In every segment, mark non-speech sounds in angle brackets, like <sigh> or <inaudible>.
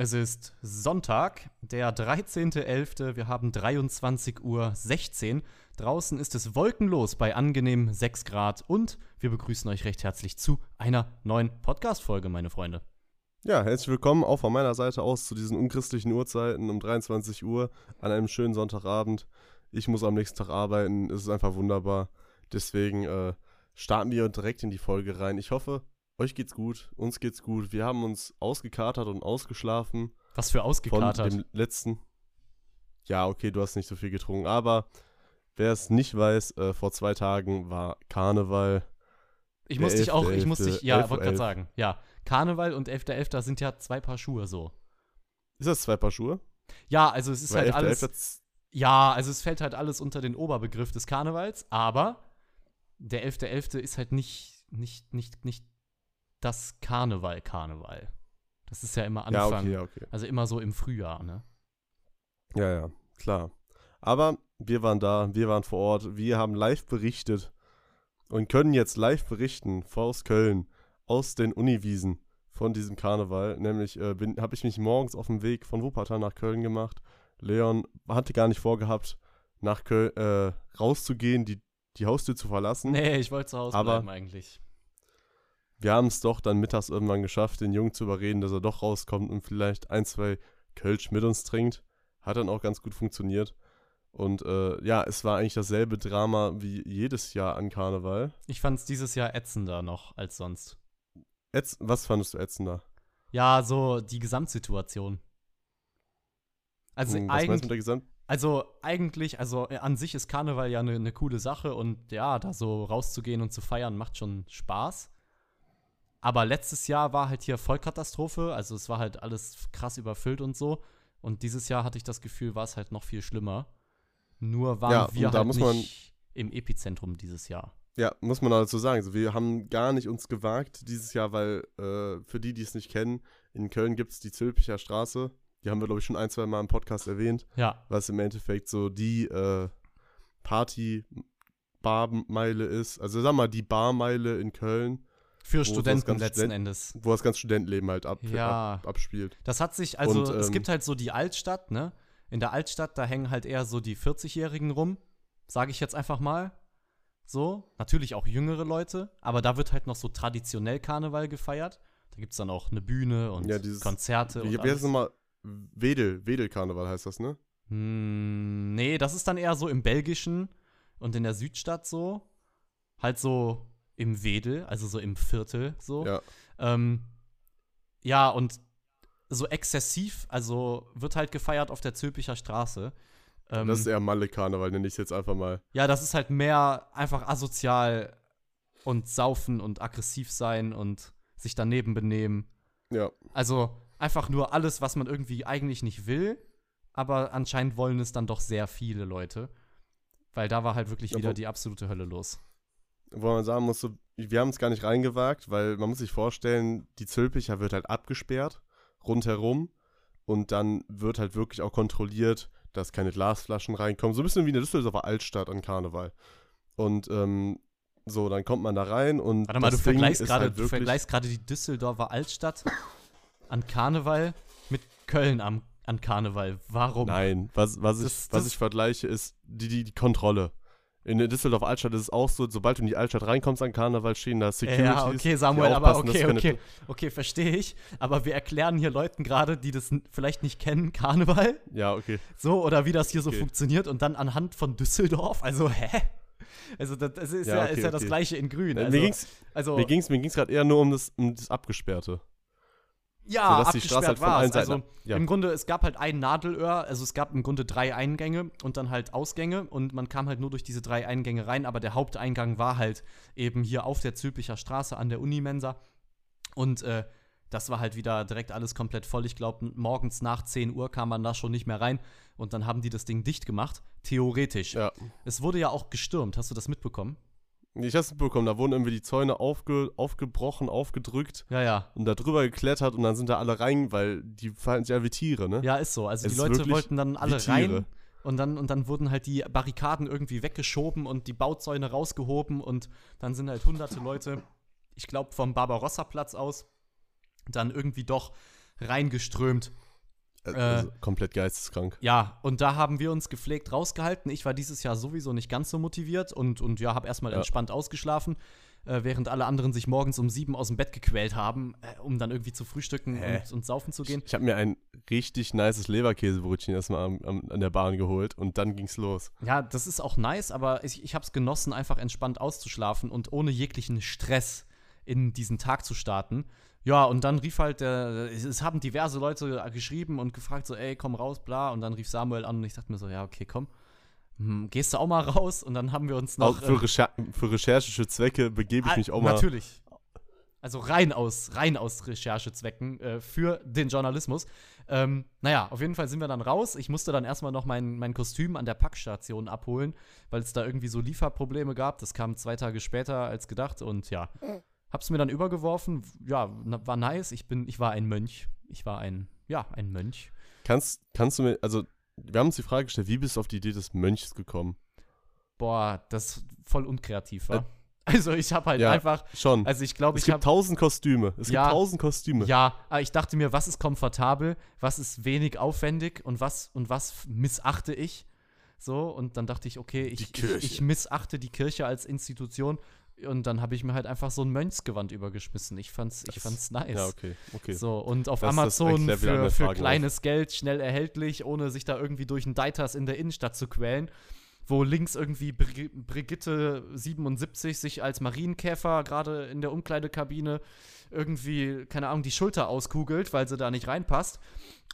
Es ist Sonntag, der 13.11. Wir haben 23.16 Uhr. Draußen ist es wolkenlos bei angenehm 6 Grad und wir begrüßen euch recht herzlich zu einer neuen Podcast-Folge, meine Freunde. Ja, herzlich willkommen auch von meiner Seite aus zu diesen unchristlichen Uhrzeiten um 23 Uhr an einem schönen Sonntagabend. Ich muss am nächsten Tag arbeiten, es ist einfach wunderbar. Deswegen äh, starten wir direkt in die Folge rein. Ich hoffe, euch geht's gut, uns geht's gut. Wir haben uns ausgekatert und ausgeschlafen. Was für ausgekatert? Von dem letzten. Ja, okay, du hast nicht so viel getrunken, aber wer es nicht weiß, äh, vor zwei Tagen war Karneval. Ich muss dich auch, ich muss dich, ja, wollte gerade sagen, ja, Karneval und 11.11. .11. sind ja zwei Paar Schuhe so. Ist das zwei Paar Schuhe? Ja, also es ist Weil halt 11. alles. 11. Ja, also es fällt halt alles unter den Oberbegriff des Karnevals, aber der 11.11. .11. ist halt nicht, nicht, nicht, nicht das Karneval Karneval. Das ist ja immer Anfang. Ja, okay, okay. Also immer so im Frühjahr, ne? Ja, ja, klar. Aber wir waren da, wir waren vor Ort, wir haben live berichtet und können jetzt live berichten aus Köln, aus den Uniwiesen von diesem Karneval. Nämlich äh, habe ich mich morgens auf dem Weg von Wuppertal nach Köln gemacht. Leon hatte gar nicht vorgehabt, nach Köln äh, rauszugehen, die, die Haustür zu verlassen. Nee, ich wollte zu Hause aber bleiben eigentlich wir haben es doch dann mittags irgendwann geschafft, den Jungen zu überreden, dass er doch rauskommt und vielleicht ein, zwei Kölsch mit uns trinkt. Hat dann auch ganz gut funktioniert. Und äh, ja, es war eigentlich dasselbe Drama wie jedes Jahr an Karneval. Ich fand es dieses Jahr ätzender noch als sonst. Ätz Was fandest du ätzender? Ja, so die Gesamtsituation. Also hm, eigentlich. Also eigentlich, also an sich ist Karneval ja eine ne coole Sache und ja, da so rauszugehen und zu feiern macht schon Spaß. Aber letztes Jahr war halt hier Vollkatastrophe, also es war halt alles krass überfüllt und so. Und dieses Jahr hatte ich das Gefühl, war es halt noch viel schlimmer. Nur waren ja, wir halt nicht im Epizentrum dieses Jahr. Ja, muss man dazu sagen. Also wir haben gar nicht uns gewagt dieses Jahr, weil äh, für die, die es nicht kennen, in Köln gibt es die Zülpicher Straße. Die haben wir, glaube ich, schon ein, zwei Mal im Podcast erwähnt. Ja. Was im Endeffekt so die äh, Party-Barmeile ist. Also sag mal, die Barmeile in Köln. Für Studenten letzten Student Endes. Wo das ganze Studentenleben halt ab, ja. ab, abspielt. Das hat sich, also Und, ähm, es gibt halt so die Altstadt, ne? In der Altstadt, da hängen halt eher so die 40-Jährigen rum, sage ich jetzt einfach mal. So, natürlich auch jüngere Leute, aber da wird halt noch so traditionell Karneval gefeiert. Da gibt es dann auch eine Bühne und ja, dieses, Konzerte. Wie, und wie heißt es nochmal? Wedel, Wedel-Karneval heißt das, ne? Hm, nee, das ist dann eher so im Belgischen und in der Südstadt so. Halt so im Wedel, also so im Viertel so. Ja. Ähm, ja, und so exzessiv, also wird halt gefeiert auf der Zülpicher Straße. Ähm, das ist eher Malle-Karneval, nenne ich es jetzt einfach mal. Ja, das ist halt mehr einfach asozial und saufen und aggressiv sein und sich daneben benehmen. Ja. Also einfach nur alles, was man irgendwie eigentlich nicht will, aber anscheinend wollen es dann doch sehr viele Leute. Weil da war halt wirklich wieder die absolute Hölle los wo man sagen muss, so, wir haben es gar nicht reingewagt, weil man muss sich vorstellen, die Zülpicher wird halt abgesperrt, rundherum. Und dann wird halt wirklich auch kontrolliert, dass keine Glasflaschen reinkommen. So ein bisschen wie in der Düsseldorfer Altstadt an Karneval. Und ähm, so, dann kommt man da rein und. Warte mal, du vergleichst gerade halt du vergleichst gerade die Düsseldorfer Altstadt an Karneval mit Köln am, an Karneval. Warum? Nein, was, was, das, ich, was ich vergleiche, ist die, die, die Kontrolle. In der Düsseldorf Altstadt ist es auch so, sobald du in die Altstadt reinkommst an Karneval stehen da Securities. Ja, okay, Samuel, aber okay, okay, okay, verstehe ich. Aber wir erklären hier Leuten gerade, die das vielleicht nicht kennen, Karneval. Ja, okay. So, oder wie das hier okay. so funktioniert und dann anhand von Düsseldorf, also hä? Also das, das ist ja, ja, okay, ist ja das gleiche in grün. Also, mir ging's, also, mir ging's, mir ging's gerade eher nur um das, um das Abgesperrte. Ja, sodass die Straße halt von allen Seiten. Also ja. im Grunde, es gab halt ein Nadelöhr, also es gab im Grunde drei Eingänge und dann halt Ausgänge und man kam halt nur durch diese drei Eingänge rein, aber der Haupteingang war halt eben hier auf der Zülpicher Straße an der Unimensa und äh, das war halt wieder direkt alles komplett voll. Ich glaube, morgens nach 10 Uhr kam man da schon nicht mehr rein und dann haben die das Ding dicht gemacht. Theoretisch. Ja. Es wurde ja auch gestürmt. Hast du das mitbekommen? Ich hab's mitbekommen, da wurden irgendwie die Zäune aufge, aufgebrochen, aufgedrückt. Ja, ja. Und da drüber geklettert und dann sind da alle rein, weil die verhalten sich ja wie Tiere, ne? Ja, ist so. Also es die Leute wollten dann alle rein. Und dann, und dann wurden halt die Barrikaden irgendwie weggeschoben und die Bauzäune rausgehoben und dann sind halt hunderte Leute, ich glaube vom Barbarossa-Platz aus, dann irgendwie doch reingeströmt. Äh, also komplett geisteskrank. Ja, und da haben wir uns gepflegt rausgehalten. Ich war dieses Jahr sowieso nicht ganz so motiviert und, und ja, habe erstmal ja. entspannt ausgeschlafen, äh, während alle anderen sich morgens um sieben aus dem Bett gequält haben, äh, um dann irgendwie zu frühstücken und, und, saufen zu gehen. Ich, ich habe mir ein richtig nices Leberkäsebrötchen erstmal am, am, an der Bahn geholt und dann ging's los. Ja, das ist auch nice, aber ich, ich habe es genossen, einfach entspannt auszuschlafen und ohne jeglichen Stress in diesen Tag zu starten. Ja, und dann rief halt der, es haben diverse Leute geschrieben und gefragt, so, ey, komm raus, bla. Und dann rief Samuel an und ich dachte mir so, ja, okay, komm. Hm, gehst du auch mal raus? Und dann haben wir uns noch. Auch für, äh, Recher für recherchische Zwecke begebe ich ah, mich auch mal. Natürlich. Also rein aus, rein aus Recherchezwecken äh, für den Journalismus. Ähm, naja, auf jeden Fall sind wir dann raus. Ich musste dann erstmal noch mein, mein Kostüm an der Packstation abholen, weil es da irgendwie so Lieferprobleme gab. Das kam zwei Tage später als gedacht und ja. Hab's mir dann übergeworfen. Ja, war nice. Ich bin, ich war ein Mönch. Ich war ein, ja, ein Mönch. Kannst, kannst du mir, also, wir haben uns die Frage gestellt, wie bist du auf die Idee des Mönchs gekommen? Boah, das voll unkreativ war. Äh, also ich habe halt ja, einfach schon. Also ich glaube, ich habe tausend Kostüme. Es ja, gibt tausend Kostüme. Ja, aber ich dachte mir, was ist komfortabel, was ist wenig aufwendig und was und was missachte ich? So und dann dachte ich, okay, ich, ich, ich missachte die Kirche als Institution und dann habe ich mir halt einfach so ein Mönchsgewand übergeschmissen. Ich fand's, ich fand's nice. Ja, okay, okay. So, und auf das, Amazon das für, für kleines. Geld schnell erhältlich, ohne sich da irgendwie durch ein Deitas in der Innenstadt zu quälen. Wo links irgendwie Bri Brigitte 77 sich als Marienkäfer gerade in der Umkleidekabine irgendwie, keine Ahnung, die Schulter auskugelt, weil sie da nicht reinpasst.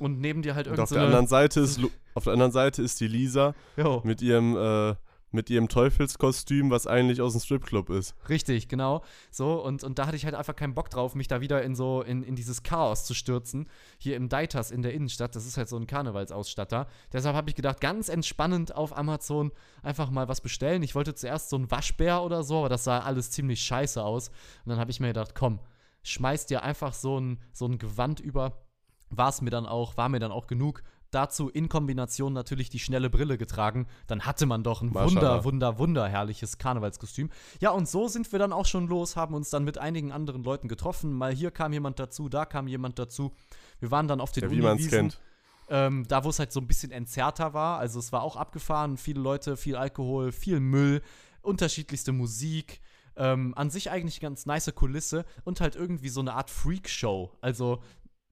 Und neben dir halt irgendwie. Auf, so der anderen Seite ist, auf der anderen Seite ist die Lisa jo. mit ihrem äh, mit ihrem Teufelskostüm, was eigentlich aus dem Stripclub ist. Richtig, genau. So, und, und da hatte ich halt einfach keinen Bock drauf, mich da wieder in so, in, in dieses Chaos zu stürzen. Hier im Deitas in der Innenstadt, das ist halt so ein Karnevalsausstatter. Deshalb habe ich gedacht, ganz entspannend auf Amazon einfach mal was bestellen. Ich wollte zuerst so ein Waschbär oder so, aber das sah alles ziemlich scheiße aus. Und dann habe ich mir gedacht, komm, schmeiß dir einfach so ein, so ein Gewand über. War es mir dann auch, war mir dann auch genug dazu in Kombination natürlich die schnelle Brille getragen, dann hatte man doch ein Wunder, Wunder, Wunder herrliches Karnevalskostüm. Ja, und so sind wir dann auch schon los, haben uns dann mit einigen anderen Leuten getroffen. Mal hier kam jemand dazu, da kam jemand dazu. Wir waren dann auf den ja, wie man es kennt. Ähm, da, wo es halt so ein bisschen entzerrter war. Also es war auch abgefahren, viele Leute, viel Alkohol, viel Müll, unterschiedlichste Musik. Ähm, an sich eigentlich ganz nice Kulisse und halt irgendwie so eine Art Freakshow. Also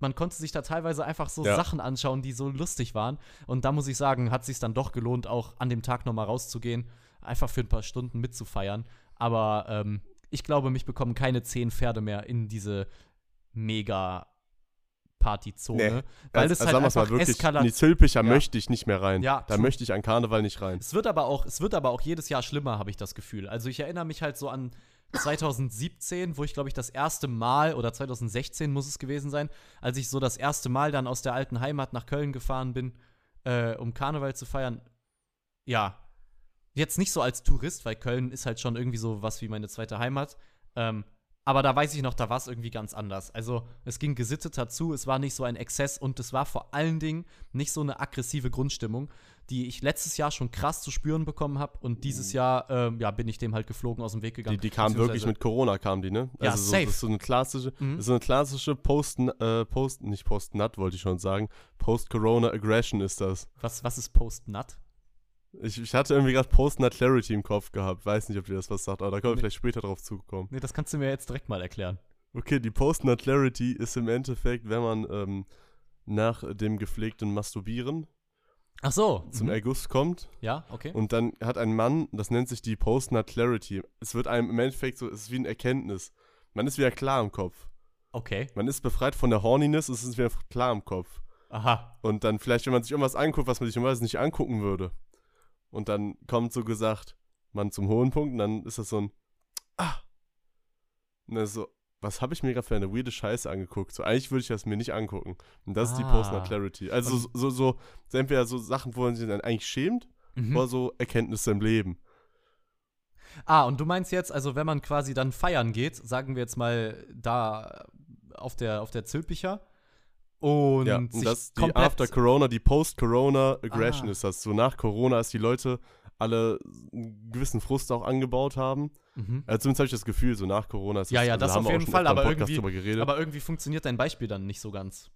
man konnte sich da teilweise einfach so ja. Sachen anschauen, die so lustig waren. Und da muss ich sagen, hat sich dann doch gelohnt, auch an dem Tag nochmal rauszugehen, einfach für ein paar Stunden mitzufeiern. Aber ähm, ich glaube, mich bekommen keine zehn Pferde mehr in diese mega Partyzone. Nee. Weil also, es halt einfach mal wirklich, in die Zülpicher ja. möchte ich nicht mehr rein. Ja, da möchte ich an Karneval nicht rein. Es wird aber auch, es wird aber auch jedes Jahr schlimmer, habe ich das Gefühl. Also ich erinnere mich halt so an 2017, wo ich glaube ich das erste Mal oder 2016 muss es gewesen sein, als ich so das erste Mal dann aus der alten Heimat nach Köln gefahren bin, äh, um Karneval zu feiern. Ja, jetzt nicht so als Tourist, weil Köln ist halt schon irgendwie so was wie meine zweite Heimat. Ähm, aber da weiß ich noch, da war es irgendwie ganz anders. Also es ging gesitteter zu, es war nicht so ein Exzess und es war vor allen Dingen nicht so eine aggressive Grundstimmung, die ich letztes Jahr schon krass zu spüren bekommen habe und dieses mhm. Jahr ähm, ja, bin ich dem halt geflogen aus dem Weg gegangen. Die, die kam wirklich mit Corona, kam die, ne? Also ja, so, safe. Das ist so eine klassische, mhm. so eine klassische Post, äh, Post, nicht Post-Nut wollte ich schon sagen, Post-Corona-Aggression ist das. Was, was ist Post-Nut? Ich, ich hatte irgendwie gerade Post-Nut Clarity im Kopf gehabt. Weiß nicht, ob dir das was sagt, aber da können wir nee. vielleicht später drauf zukommen. Nee, das kannst du mir jetzt direkt mal erklären. Okay, die Post-Nut Clarity ist im Endeffekt, wenn man ähm, nach dem gepflegten Masturbieren Ach so. zum mhm. Erguss kommt. Ja, okay. Und dann hat ein Mann, das nennt sich die Post-Nut Clarity. Es wird einem im Endeffekt so, es ist wie eine Erkenntnis. Man ist wieder klar im Kopf. Okay. Man ist befreit von der Horniness, es ist wieder klar im Kopf. Aha. Und dann vielleicht, wenn man sich irgendwas anguckt, was man sich normalerweise nicht angucken würde, und dann kommt so gesagt, man zum hohen Punkt und dann ist das so ein Ah. Und dann so, was habe ich mir gerade für eine weirde Scheiße angeguckt? So, eigentlich würde ich das mir nicht angucken. Und das ah. ist die ah. Clarity. Also so, so, so, so, entweder so Sachen, wo man sich dann eigentlich schämt, mhm. oder so Erkenntnisse im Leben. Ah, und du meinst jetzt, also wenn man quasi dann feiern geht, sagen wir jetzt mal da auf der, auf der Zülpicher, und, ja, und das die After Corona, die Post-Corona Aggression ah. ist das. So nach Corona, als die Leute alle einen gewissen Frust auch angebaut haben. Mhm. Also zumindest habe ich das Gefühl, so nach Corona ist Ja, ja, also das auf jeden Fall, aber irgendwie, aber irgendwie funktioniert dein Beispiel dann nicht so ganz.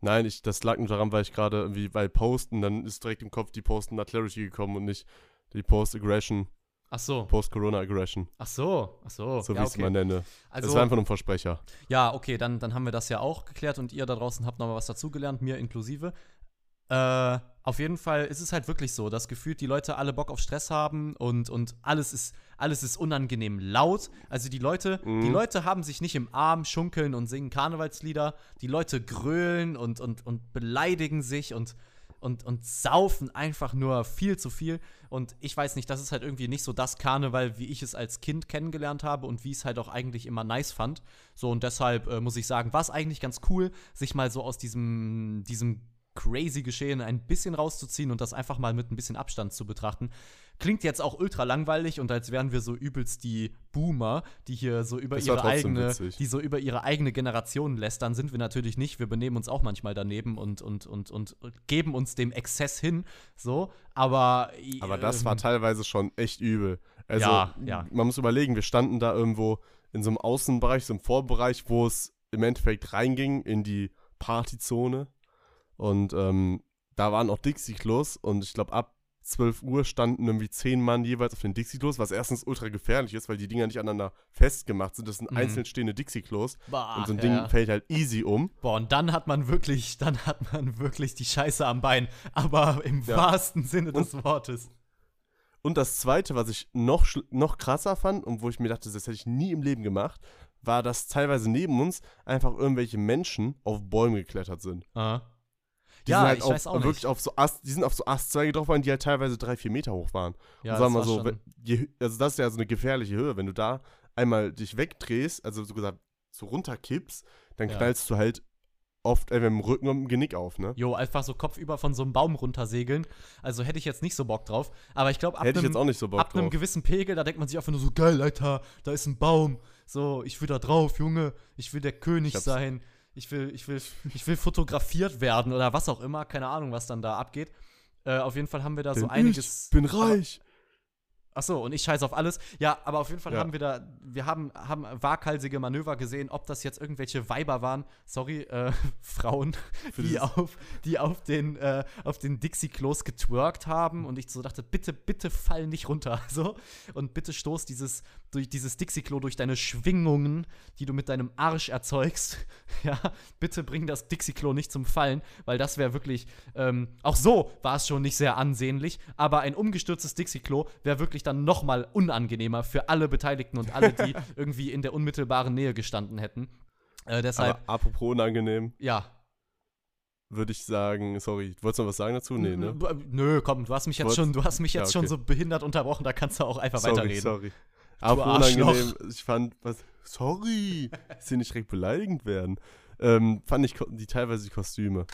Nein, ich, das lag nur daran, weil ich gerade irgendwie bei Posten, dann ist direkt im Kopf die Posten nach Clarity gekommen und nicht die Post-Aggression. Ach so. Post-Corona-Aggression. Ach so, ach so. So ja, wie ich es mal nenne. Also, das war einfach nur ein Versprecher. Ja, okay, dann, dann haben wir das ja auch geklärt und ihr da draußen habt nochmal was dazugelernt, mir inklusive. Äh, auf jeden Fall ist es halt wirklich so, dass gefühlt die Leute alle Bock auf Stress haben und, und alles, ist, alles ist unangenehm laut. Also die Leute, mhm. die Leute haben sich nicht im Arm, schunkeln und singen Karnevalslieder. Die Leute grölen und, und, und beleidigen sich und, und, und saufen einfach nur viel zu viel. Und ich weiß nicht, das ist halt irgendwie nicht so das Karneval, wie ich es als Kind kennengelernt habe und wie ich es halt auch eigentlich immer nice fand. So und deshalb äh, muss ich sagen, war es eigentlich ganz cool, sich mal so aus diesem, diesem crazy Geschehen ein bisschen rauszuziehen und das einfach mal mit ein bisschen Abstand zu betrachten. Klingt jetzt auch ultra langweilig und als wären wir so übelst die Boomer, die hier so über ihre eigene, witzig. die so über ihre eigene Generation lästern, sind wir natürlich nicht. Wir benehmen uns auch manchmal daneben und, und, und, und geben uns dem Exzess hin. So, aber. Aber das war ähm, teilweise schon echt übel. Also, ja, ja. man muss überlegen, wir standen da irgendwo in so einem Außenbereich, so einem Vorbereich, wo es im Endeffekt reinging in die Partyzone. Und ähm, da waren auch Dixie-Klos und ich glaube, ab 12 Uhr standen irgendwie 10 Mann jeweils auf den Dixie-Klos, was erstens ultra gefährlich ist, weil die Dinger nicht aneinander festgemacht sind. Das sind mhm. einzeln stehende Dixie-Klos. Und so ein Ding ja. fällt halt easy um. Boah, und dann hat man wirklich, <laughs> dann hat man wirklich die Scheiße am Bein. Aber im ja. wahrsten Sinne und, des Wortes. Und das zweite, was ich noch, noch krasser fand und wo ich mir dachte, das hätte ich nie im Leben gemacht, war, dass teilweise neben uns einfach irgendwelche Menschen auf Bäume geklettert sind. Aha. Die ja, sind halt ich auf, weiß auch wirklich nicht. auf so Ast, die sind auf so Astzweige drauf waren, die halt teilweise drei, vier Meter hoch waren. Ja, und sagen wir so, wenn, je, also das ist ja so eine gefährliche Höhe. Wenn du da einmal dich wegdrehst, also so gesagt, so runterkippst, dann ja. knallst du halt oft äh, mit dem Rücken und dem Genick auf, ne? Jo, einfach so kopfüber von so einem Baum runtersegeln. Also hätte ich jetzt nicht so Bock drauf. Aber ich glaube, ab, einem, so ab einem gewissen Pegel, da denkt man sich einfach nur so, geil, Alter, da ist ein Baum. So, ich will da drauf, Junge. Ich will der König sein ich will, ich will, ich will fotografiert werden oder was auch immer, keine Ahnung, was dann da abgeht. Äh, auf jeden Fall haben wir da Denn so einiges. Ich bin reich. Ach so, und ich scheiße auf alles. Ja, aber auf jeden Fall ja. haben wir da, wir haben, haben waghalsige Manöver gesehen, ob das jetzt irgendwelche Weiber waren, sorry, äh, <laughs> Frauen, die auf, die auf den, äh, auf den Dixie-Klos getwerkt haben und ich so dachte, bitte, bitte fall nicht runter, <laughs> so. Und bitte stoß dieses, durch dieses Dixie-Klo durch deine Schwingungen, die du mit deinem Arsch erzeugst. <laughs> ja, bitte bring das Dixie-Klo nicht zum Fallen, weil das wäre wirklich, ähm, auch so war es schon nicht sehr ansehnlich, aber ein umgestürztes Dixie-Klo wäre wirklich dann noch mal unangenehmer für alle Beteiligten und alle, die <laughs> irgendwie in der unmittelbaren Nähe gestanden hätten. Äh, deshalb. Aber apropos unangenehm. Ja. Würde ich sagen, sorry, wolltest du noch was sagen dazu? Nee, ne? Nö, komm, du hast mich jetzt schon, du hast mich jetzt ja, okay. schon so behindert unterbrochen, da kannst du auch einfach sorry, weiterreden. Sorry. Aber unangenehm, ich fand, was, sorry, dass sie nicht direkt beleidigend werden. Ähm, fand ich die teilweise die Kostüme.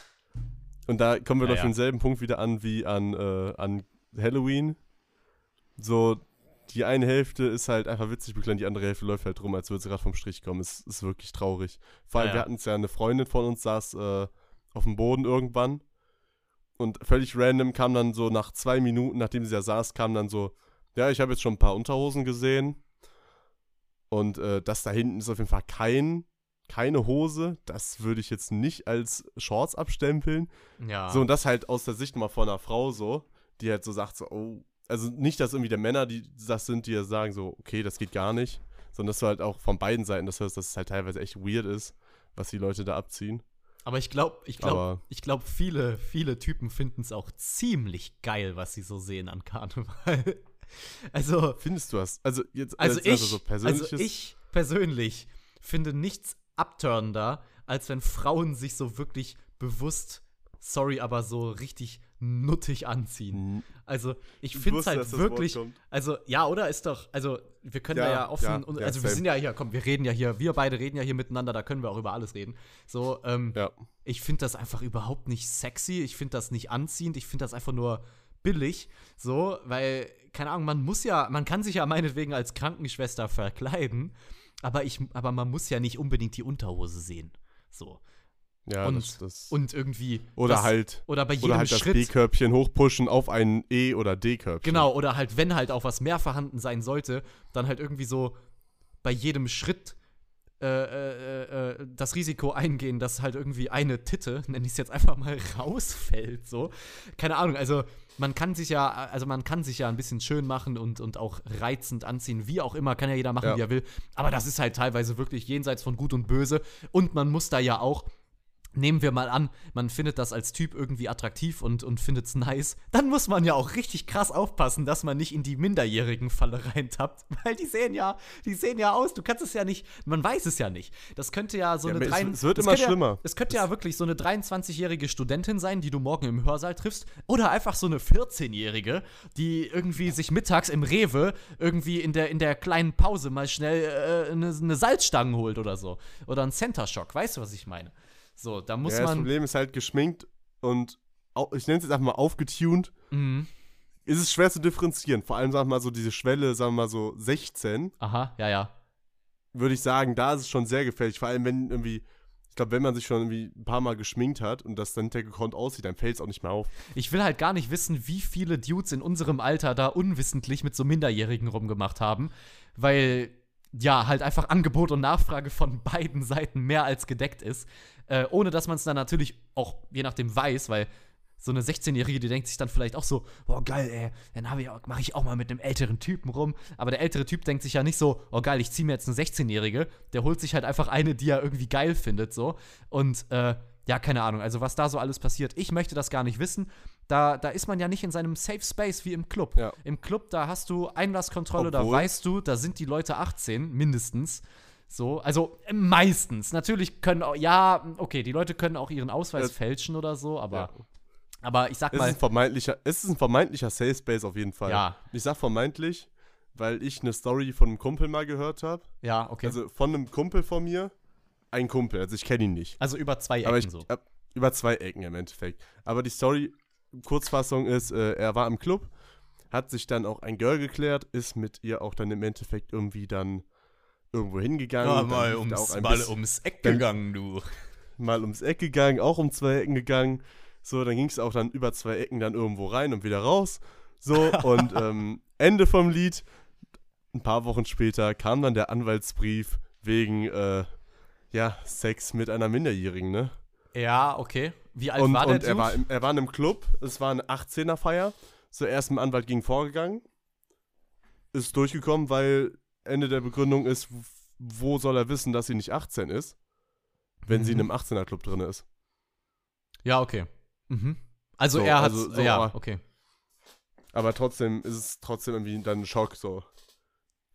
Und da kommen wir doch ja. denselben Punkt wieder an wie an, äh, an Halloween so, die eine Hälfte ist halt einfach witzig bekleidet, die andere Hälfte läuft halt rum, als würde sie gerade vom Strich kommen. Es ist wirklich traurig. Vor allem, ja, ja. wir hatten es ja, eine Freundin von uns saß äh, auf dem Boden irgendwann und völlig random kam dann so nach zwei Minuten, nachdem sie ja saß, kam dann so, ja, ich habe jetzt schon ein paar Unterhosen gesehen und äh, das da hinten ist auf jeden Fall kein, keine Hose. Das würde ich jetzt nicht als Shorts abstempeln. Ja. So, und das halt aus der Sicht mal von einer Frau so, die halt so sagt so, oh, also nicht, dass irgendwie der Männer, die das sind, die ja sagen so, okay, das geht gar nicht, sondern dass du halt auch von beiden Seiten das hörst, dass es halt teilweise echt weird ist, was die Leute da abziehen. Aber ich glaube, ich glaube, ich glaube, viele, viele Typen finden es auch ziemlich geil, was sie so sehen an Karneval. Also findest du das? Also jetzt also, also ich, so also ich persönlich finde nichts abturnender, als wenn Frauen sich so wirklich bewusst, sorry, aber so richtig nuttig anziehen. Also, ich finde es halt wirklich. Also, ja, oder? Ist doch. Also, wir können ja, da ja offen. Ja, und, also, ja, wir sind ja hier, komm, wir reden ja hier. Wir beide reden ja hier miteinander, da können wir auch über alles reden. So, ähm, ich finde das einfach überhaupt nicht sexy. Ich finde das nicht anziehend. Ich finde das einfach nur billig. So, weil, keine Ahnung, man muss ja, man kann sich ja meinetwegen als Krankenschwester verkleiden. Aber, ich, aber man muss ja nicht unbedingt die Unterhose sehen. So. Ja, und, das, das und irgendwie. Oder das, halt. Oder bei jedem oder halt das B-Körbchen hochpushen auf ein E- oder D-Körbchen. Genau, oder halt, wenn halt auch was mehr vorhanden sein sollte, dann halt irgendwie so bei jedem Schritt äh, äh, äh, das Risiko eingehen, dass halt irgendwie eine Titte, <laughs> nenne ich es jetzt einfach mal, <laughs> rausfällt. So. Keine Ahnung, also man kann sich ja, also man kann sich ja ein bisschen schön machen und, und auch reizend anziehen, wie auch immer, kann ja jeder machen, ja. wie er will. Aber das ist halt teilweise wirklich jenseits von Gut und Böse. Und man muss da ja auch nehmen wir mal an, man findet das als Typ irgendwie attraktiv und, und findet es nice, dann muss man ja auch richtig krass aufpassen, dass man nicht in die minderjährigen Falle reintappt. <laughs> Weil die sehen ja, die sehen ja aus, du kannst es ja nicht, man weiß es ja nicht. Das könnte ja so ja, eine es, es wird immer schlimmer. Ja, es könnte ja wirklich so eine 23-jährige Studentin sein, die du morgen im Hörsaal triffst. Oder einfach so eine 14-jährige, die irgendwie sich mittags im Rewe irgendwie in der, in der kleinen Pause mal schnell äh, eine, eine Salzstange holt oder so. Oder ein Center Shock, weißt du, was ich meine? So, da muss ja, man. Das Problem ist halt geschminkt und ich nenne es jetzt einfach mal aufgetuned. Mhm. Ist es schwer zu differenzieren. Vor allem, sagen wir mal, so diese Schwelle, sagen wir mal so 16. Aha, ja, ja. Würde ich sagen, da ist es schon sehr gefährlich. Vor allem, wenn irgendwie, ich glaube, wenn man sich schon irgendwie ein paar Mal geschminkt hat und das dann hintergekonnt aussieht, dann fällt es auch nicht mehr auf. Ich will halt gar nicht wissen, wie viele Dudes in unserem Alter da unwissentlich mit so Minderjährigen rumgemacht haben. Weil ja, halt einfach Angebot und Nachfrage von beiden Seiten mehr als gedeckt ist. Äh, ohne dass man es dann natürlich auch je nachdem weiß, weil so eine 16-Jährige, die denkt sich dann vielleicht auch so, boah, geil, ey, dann ich mache ich auch mal mit einem älteren Typen rum. Aber der ältere Typ denkt sich ja nicht so, oh geil, ich ziehe mir jetzt eine 16-Jährige. Der holt sich halt einfach eine, die er irgendwie geil findet, so. Und äh, ja, keine Ahnung, also was da so alles passiert, ich möchte das gar nicht wissen. Da, da ist man ja nicht in seinem Safe Space wie im Club. Ja. Im Club, da hast du Einlasskontrolle, Obwohl. da weißt du, da sind die Leute 18, mindestens. So, also äh, meistens. Natürlich können auch, ja, okay, die Leute können auch ihren Ausweis das, fälschen oder so, aber. Ja. Aber ich sag es mal. Ist ein vermeintlicher, es ist ein vermeintlicher Safe Space auf jeden Fall. Ja. Ich sag vermeintlich, weil ich eine Story von einem Kumpel mal gehört habe. Ja, okay. Also von einem Kumpel von mir. Ein Kumpel, also ich kenne ihn nicht. Also über zwei Ecken Aber ich, so. Äh, über zwei Ecken im Endeffekt. Aber die Story, Kurzfassung ist, äh, er war im Club, hat sich dann auch ein Girl geklärt, ist mit ihr auch dann im Endeffekt irgendwie dann irgendwo hingegangen. Ja, mal, ums, mal ums Eck gegangen, du. Mal ums Eck gegangen, auch um zwei Ecken gegangen. So, dann ging es auch dann über zwei Ecken dann irgendwo rein und wieder raus. So, <laughs> und ähm, Ende vom Lied. Ein paar Wochen später kam dann der Anwaltsbrief wegen, äh, ja, Sex mit einer Minderjährigen, ne? Ja, okay. Wie alt und, war der und er war, im, er war in einem Club, es war eine 18er-Feier. So, erst ein Anwalt ging vorgegangen. Ist durchgekommen, weil Ende der Begründung ist, wo soll er wissen, dass sie nicht 18 ist, wenn mhm. sie in einem 18er-Club drin ist. Ja, okay. Mhm. Also so, er hat, also, so, ja, okay. Aber trotzdem ist es trotzdem irgendwie dann ein Schock, so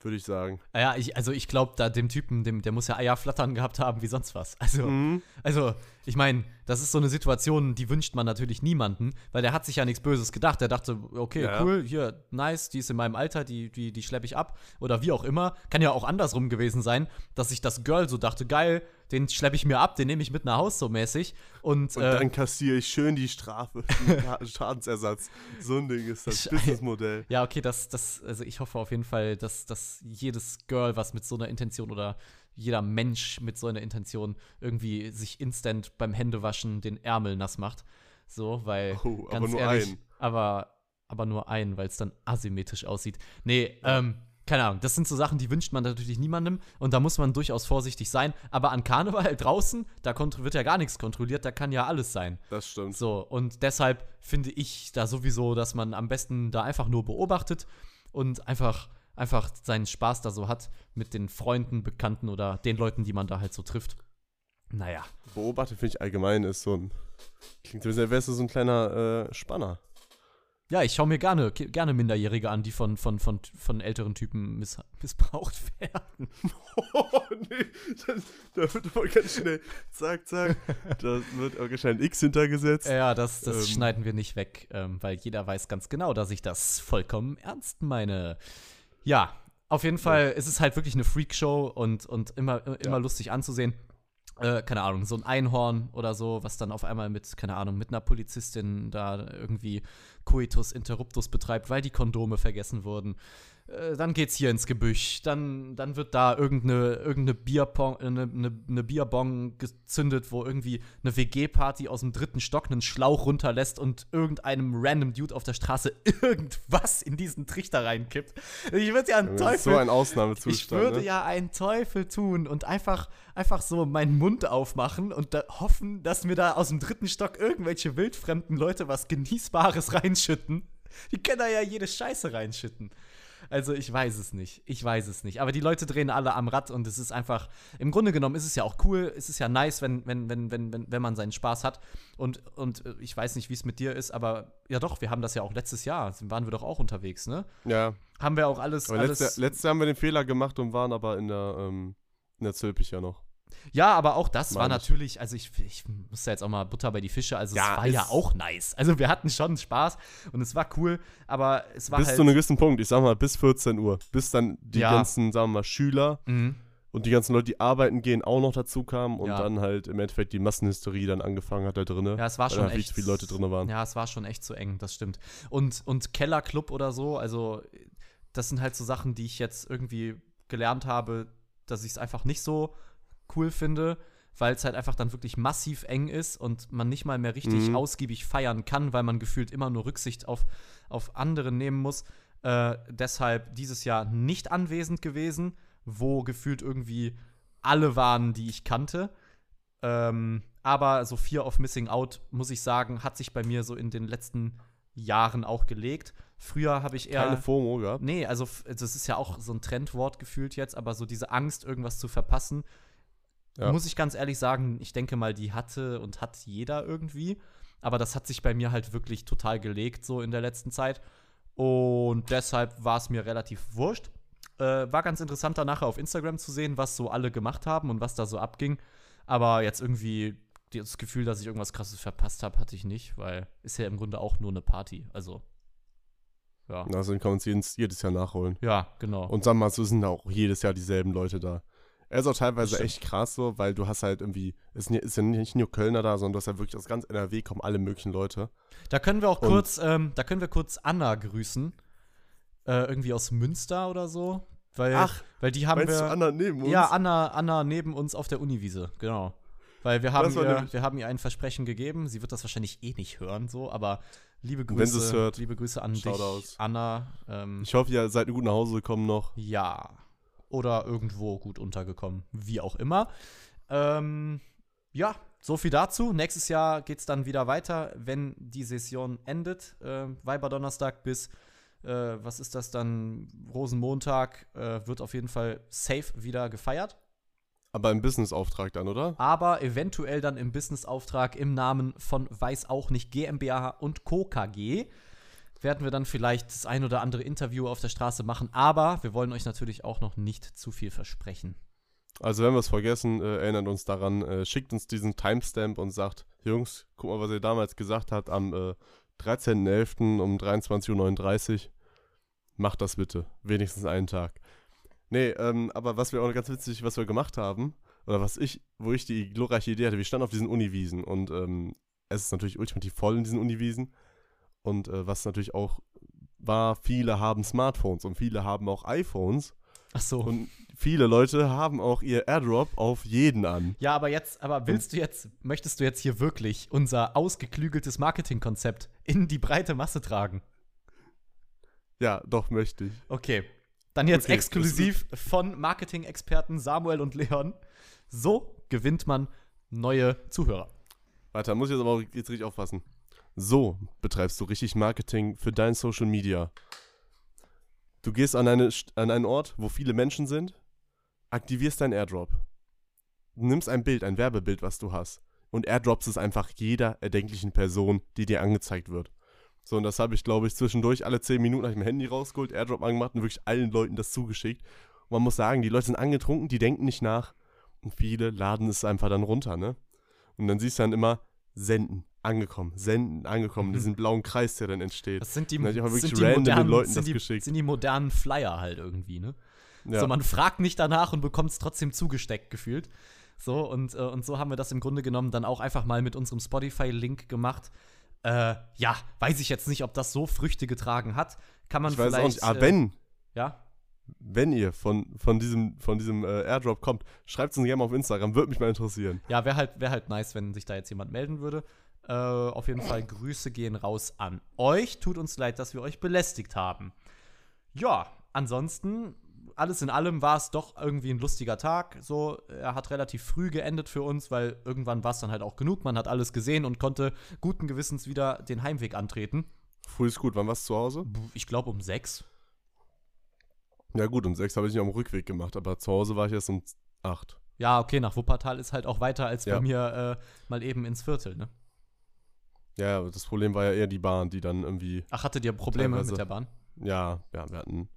würde ich sagen. Ja, ich, also ich glaube, da dem Typen, dem, der muss ja Eier flattern gehabt haben wie sonst was. Also, mhm. also ich meine, das ist so eine Situation, die wünscht man natürlich niemanden, weil der hat sich ja nichts Böses gedacht. Der dachte, okay, ja. cool, hier, nice, die ist in meinem Alter, die, die, die schleppe ich ab. Oder wie auch immer. Kann ja auch andersrum gewesen sein, dass sich das Girl so dachte, geil, den schleppe ich mir ab, den nehme ich mit nach Hause so mäßig. Und, und äh, dann kassiere ich schön die Strafe, den <laughs> Schadensersatz. So ein Ding ist das Businessmodell. Ja, okay, das, das, also ich hoffe auf jeden Fall, dass, dass jedes Girl, was mit so einer Intention oder jeder Mensch mit so einer Intention irgendwie sich instant beim Händewaschen den Ärmel nass macht. So, weil oh, ganz aber nur ehrlich, einen. aber aber nur einen, weil es dann asymmetrisch aussieht. Nee, ähm, keine Ahnung, das sind so Sachen, die wünscht man natürlich niemandem und da muss man durchaus vorsichtig sein. Aber an Karneval <laughs> draußen, da wird ja gar nichts kontrolliert, da kann ja alles sein. Das stimmt. So, und deshalb finde ich da sowieso, dass man am besten da einfach nur beobachtet und einfach einfach seinen Spaß da so hat mit den Freunden, Bekannten oder den Leuten, die man da halt so trifft. Naja. Beobachten finde ich allgemein ist so ein. Klingt, als wärst du so ein kleiner äh, Spanner. Ja, ich schaue mir gerne, gerne Minderjährige an, die von, von, von, von älteren Typen miss, <laughs> missbraucht werden. <laughs> oh, nee, das, da wird aber ganz schnell, zack, zack, da wird auch ein X hintergesetzt. Ja, das, das ähm. schneiden wir nicht weg, ähm, weil jeder weiß ganz genau, dass ich das vollkommen ernst meine. Ja, auf jeden Fall ja. ist es halt wirklich eine Freakshow und, und immer, immer ja. lustig anzusehen. Äh, keine Ahnung, so ein Einhorn oder so, was dann auf einmal mit, keine Ahnung, mit einer Polizistin da irgendwie Coitus Interruptus betreibt, weil die Kondome vergessen wurden. Äh, dann geht's hier ins Gebüsch. Dann, dann wird da irgendeine, irgendeine Bierpong, eine, eine, eine Bierbong gezündet, wo irgendwie eine WG-Party aus dem dritten Stock einen Schlauch runterlässt und irgendeinem random Dude auf der Straße <laughs> irgendwas in diesen Trichter reinkippt. Ich würde ja einen Teufel. So ein Ausnahmezustand. Ich würde ne? ja einen Teufel tun und einfach, einfach so meinen Mund aufmachen und da hoffen, dass mir da aus dem dritten Stock irgendwelche wildfremden Leute was Genießbares <laughs> reinschütten. Die können da ja jede Scheiße reinschütten. Also ich weiß es nicht. Ich weiß es nicht. Aber die Leute drehen alle am Rad und es ist einfach, im Grunde genommen ist es ja auch cool, es ist ja nice, wenn, wenn, wenn, wenn, wenn, wenn man seinen Spaß hat. Und, und äh, ich weiß nicht, wie es mit dir ist, aber ja doch, wir haben das ja auch letztes Jahr, waren wir doch auch unterwegs, ne? Ja. Haben wir auch alles. Aber alles letztes, Jahr, letztes Jahr haben wir den Fehler gemacht und waren aber in der, ähm, in der Zülpich ja noch. Ja, aber auch das war natürlich, also ich, ich muss ja jetzt auch mal Butter bei die Fische, also ja, es war ja auch nice. Also wir hatten schon Spaß und es war cool, aber es war bis halt zu einem gewissen Punkt, ich sag mal bis 14 Uhr, bis dann die ja. ganzen, sagen wir mal, Schüler mhm. und die ganzen Leute, die arbeiten gehen, auch noch dazu kamen und ja. dann halt im Endeffekt die Massenhysterie dann angefangen hat da drinnen. Ja, es war schon echt. viele Leute drin waren. Ja, es war schon echt zu eng, das stimmt. Und, und Kellerclub oder so, also das sind halt so Sachen, die ich jetzt irgendwie gelernt habe, dass ich es einfach nicht so cool finde weil es halt einfach dann wirklich massiv eng ist und man nicht mal mehr richtig mhm. ausgiebig feiern kann, weil man gefühlt immer nur Rücksicht auf, auf andere nehmen muss. Äh, deshalb dieses Jahr nicht anwesend gewesen, wo gefühlt irgendwie alle waren, die ich kannte. Ähm, aber so Fear of Missing Out, muss ich sagen, hat sich bei mir so in den letzten Jahren auch gelegt. Früher habe ich eher. Keine FOMO gehabt? Nee, also das ist ja auch so ein Trendwort gefühlt jetzt, aber so diese Angst, irgendwas zu verpassen, ja. Muss ich ganz ehrlich sagen, ich denke mal, die hatte und hat jeder irgendwie. Aber das hat sich bei mir halt wirklich total gelegt, so in der letzten Zeit. Und deshalb war es mir relativ wurscht. Äh, war ganz interessant, da nachher auf Instagram zu sehen, was so alle gemacht haben und was da so abging. Aber jetzt irgendwie das Gefühl, dass ich irgendwas krasses verpasst habe, hatte ich nicht, weil ist ja im Grunde auch nur eine Party. Also. Ja. Also dann kann man es jedes, Jahr nachholen. Ja, genau. Und sag mal, so sind auch jedes Jahr dieselben Leute da. Er ist auch teilweise echt krass so, weil du hast halt irgendwie, es ist ja nicht nur Kölner da, sondern du hast ja wirklich aus ganz NRW kommen alle möglichen Leute. Da können wir auch Und kurz, ähm, da können wir kurz Anna grüßen. Äh, irgendwie aus Münster oder so. Weil, Ach, weil die haben wir. Du Anna neben uns? Ja, Anna, Anna neben uns auf der Uniwiese, genau. Weil wir haben, ihr, wir haben ihr ein Versprechen gegeben. Sie wird das wahrscheinlich eh nicht hören, so, aber liebe Grüße, hört, liebe Grüße an dich, aus. Anna. Ähm, ich hoffe, ihr seid gut nach Hause gekommen noch. Ja, oder irgendwo gut untergekommen. Wie auch immer. Ähm, ja, so viel dazu. Nächstes Jahr geht es dann wieder weiter, wenn die Session endet. Äh, Weiberdonnerstag bis, äh, was ist das dann? Rosenmontag äh, wird auf jeden Fall safe wieder gefeiert. Aber im Businessauftrag dann, oder? Aber eventuell dann im Businessauftrag im Namen von Weiß auch nicht GmbH und Co. KG werden wir dann vielleicht das ein oder andere Interview auf der Straße machen. Aber wir wollen euch natürlich auch noch nicht zu viel versprechen. Also wenn wir es vergessen, äh, erinnert uns daran, äh, schickt uns diesen Timestamp und sagt, Jungs, guck mal, was ihr damals gesagt habt am äh, 13.11. um 23.39 Uhr. Macht das bitte. Wenigstens einen Tag. Nee, ähm, aber was wir auch ganz witzig, was wir gemacht haben, oder was ich, wo ich die glorreiche Idee hatte, wir standen auf diesen Uniwiesen und ähm, es ist natürlich ultimativ voll in diesen Uniwiesen. Und äh, was natürlich auch war, viele haben Smartphones und viele haben auch iPhones. Ach so. Und viele Leute haben auch ihr AirDrop auf jeden an. Ja, aber jetzt, aber willst du jetzt, möchtest du jetzt hier wirklich unser ausgeklügeltes Marketingkonzept in die breite Masse tragen? Ja, doch möchte ich. Okay. Dann jetzt okay. exklusiv von Marketing-Experten Samuel und Leon. So gewinnt man neue Zuhörer. Warte, muss ich jetzt aber auch jetzt richtig aufpassen. So betreibst du richtig Marketing für dein Social Media. Du gehst an, eine, an einen Ort, wo viele Menschen sind, aktivierst dein Airdrop. Nimmst ein Bild, ein Werbebild, was du hast, und airdrops es einfach jeder erdenklichen Person, die dir angezeigt wird. So, und das habe ich, glaube ich, zwischendurch alle 10 Minuten habe ich mein Handy rausgeholt, Airdrop angemacht und wirklich allen Leuten das zugeschickt. Und man muss sagen, die Leute sind angetrunken, die denken nicht nach. Und viele laden es einfach dann runter, ne? Und dann siehst du dann immer, senden, angekommen, senden, angekommen, mhm. diesen blauen Kreis, der dann entsteht. Das sind die, dann ich wirklich random modernen, Leuten sind das die, geschickt. sind die modernen Flyer halt irgendwie, ne? Ja. So, man fragt nicht danach und bekommt es trotzdem zugesteckt gefühlt. So, und, äh, und so haben wir das im Grunde genommen dann auch einfach mal mit unserem Spotify-Link gemacht. Äh, ja, weiß ich jetzt nicht, ob das so Früchte getragen hat. Kann man ich vielleicht. Weiß auch nicht. Ah, äh, wenn. Ja. Wenn ihr von, von diesem, von diesem äh, Airdrop kommt, schreibt es uns gerne mal auf Instagram, würde mich mal interessieren. Ja, wäre halt, wär halt nice, wenn sich da jetzt jemand melden würde. Äh, auf jeden Fall Grüße gehen raus an euch. Tut uns leid, dass wir euch belästigt haben. Ja, ansonsten, alles in allem war es doch irgendwie ein lustiger Tag. So, er hat relativ früh geendet für uns, weil irgendwann war es dann halt auch genug. Man hat alles gesehen und konnte guten Gewissens wieder den Heimweg antreten. Früh ist gut. Wann warst du zu Hause? Ich glaube um sechs. Ja, gut, um sechs habe ich nicht am Rückweg gemacht, aber zu Hause war ich erst um acht. Ja, okay, nach Wuppertal ist halt auch weiter als ja. bei mir äh, mal eben ins Viertel, ne? Ja, das Problem war ja eher die Bahn, die dann irgendwie. Ach, hattet ihr Probleme mit der Bahn? Ja, ja, wir hatten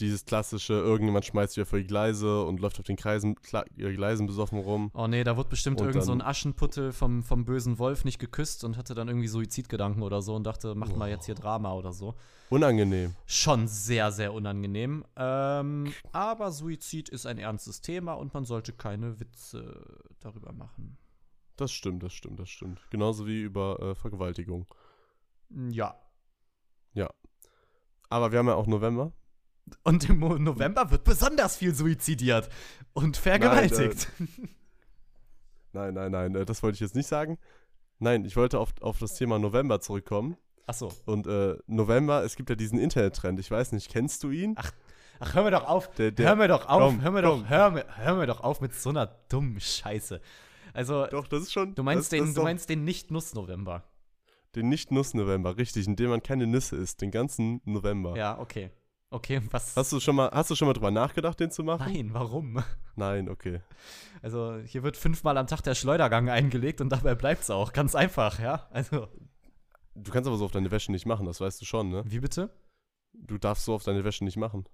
dieses klassische, irgendjemand schmeißt wieder vor die Gleise und läuft auf den Kreisen, Gleisen besoffen rum. Oh nee, da wird bestimmt und irgend so ein Aschenputtel vom, vom bösen Wolf nicht geküsst und hatte dann irgendwie Suizidgedanken oder so und dachte, macht oh. mal jetzt hier Drama oder so. Unangenehm. Schon sehr, sehr unangenehm. Ähm, aber Suizid ist ein ernstes Thema und man sollte keine Witze darüber machen. Das stimmt, das stimmt, das stimmt. Genauso wie über äh, Vergewaltigung. Ja. Ja. Aber wir haben ja auch November. Und im November wird besonders viel suizidiert und vergewaltigt. Nein, äh, nein, nein, nein, äh, das wollte ich jetzt nicht sagen. Nein, ich wollte auf, auf das Thema November zurückkommen. Ach so. Und äh, November, es gibt ja diesen Internettrend. Ich weiß nicht, kennst du ihn? Ach, ach hör mir doch auf. Der, der, hör mir doch auf. Komm, hör, mir doch, hör, mir, hör mir doch auf mit so einer dummen Scheiße. Also. Doch, das ist schon. Du meinst das, den, das du meinst den Nicht-Nuss-November. Den Nicht-Nuss-November, richtig, in dem man keine Nüsse isst, den ganzen November. Ja, okay. Okay, was. Hast du schon mal, hast du schon mal drüber nachgedacht, den zu machen? Nein, warum? Nein, okay. Also, hier wird fünfmal am Tag der Schleudergang eingelegt und dabei bleibt es auch. Ganz einfach, ja? Also. Du kannst aber so auf deine Wäsche nicht machen, das weißt du schon, ne? Wie bitte? Du darfst so auf deine Wäsche nicht machen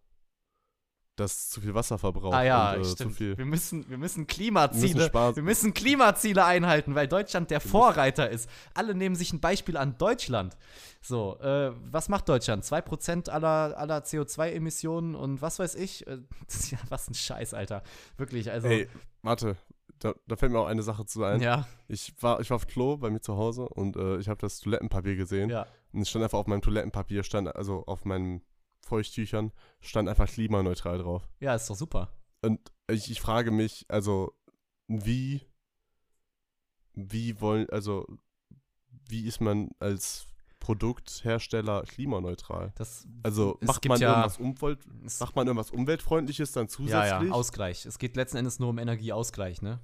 das zu viel Wasser verbraucht. Ah ja, und, äh, stimmt. Wir müssen, wir müssen Klimaziele, wir müssen, wir müssen Klimaziele einhalten, weil Deutschland der Vorreiter ist. Alle nehmen sich ein Beispiel an Deutschland. So, äh, was macht Deutschland? 2% aller, aller CO2-Emissionen und was weiß ich? Äh, <laughs> ja, was ein Scheiß, Alter. Wirklich, also. Ey, warte, da, da, fällt mir auch eine Sache zu ein. Ja. Ich war, ich war auf Klo bei mir zu Hause und äh, ich habe das Toilettenpapier gesehen. Ja. Und es stand einfach auf meinem Toilettenpapier, stand also auf meinem Feuchttüchern stand einfach klimaneutral drauf. Ja, ist doch super. Und ich, ich frage mich, also, wie, wie wollen, also, wie ist man als Produkthersteller klimaneutral? Das, also macht man, ja, irgendwas Umwelt, macht man irgendwas Umweltfreundliches dann zusätzlich? Ja, ja, Ausgleich. Es geht letzten Endes nur um Energieausgleich, ne?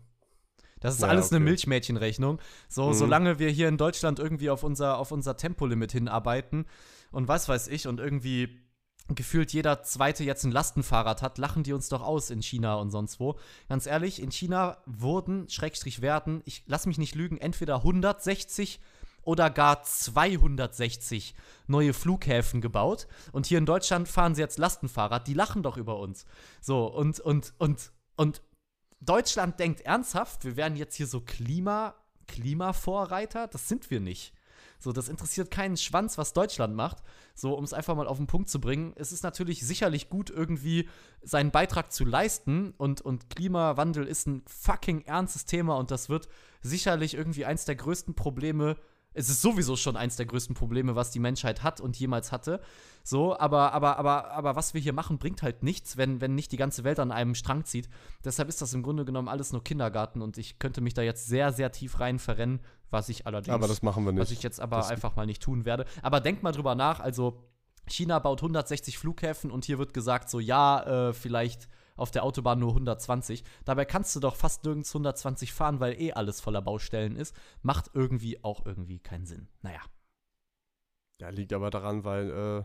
Das ist ja, alles okay. eine Milchmädchenrechnung. So, mhm. solange wir hier in Deutschland irgendwie auf unser, auf unser Tempolimit hinarbeiten und was weiß ich und irgendwie gefühlt jeder zweite jetzt ein Lastenfahrrad hat, lachen die uns doch aus in China und sonst wo. Ganz ehrlich, in China wurden, Schrägstrich werden, ich lass mich nicht lügen, entweder 160 oder gar 260 neue Flughäfen gebaut. Und hier in Deutschland fahren sie jetzt Lastenfahrrad, die lachen doch über uns. So, und, und, und, und Deutschland denkt ernsthaft, wir wären jetzt hier so Klima, Klimavorreiter? Das sind wir nicht. So, das interessiert keinen Schwanz, was Deutschland macht. So, um es einfach mal auf den Punkt zu bringen. Es ist natürlich sicherlich gut, irgendwie seinen Beitrag zu leisten. Und, und Klimawandel ist ein fucking ernstes Thema und das wird sicherlich irgendwie eins der größten Probleme es ist sowieso schon eins der größten Probleme, was die Menschheit hat und jemals hatte. So, aber, aber, aber, aber was wir hier machen, bringt halt nichts, wenn, wenn nicht die ganze Welt an einem Strang zieht. Deshalb ist das im Grunde genommen alles nur Kindergarten und ich könnte mich da jetzt sehr, sehr tief rein verrennen, was ich allerdings. Aber das machen wir nicht. Was ich jetzt aber das einfach mal nicht tun werde. Aber denkt mal drüber nach, also China baut 160 Flughäfen und hier wird gesagt, so ja, äh, vielleicht auf der Autobahn nur 120. Dabei kannst du doch fast nirgends 120 fahren, weil eh alles voller Baustellen ist. Macht irgendwie auch irgendwie keinen Sinn. Naja. Ja, liegt aber daran, weil äh,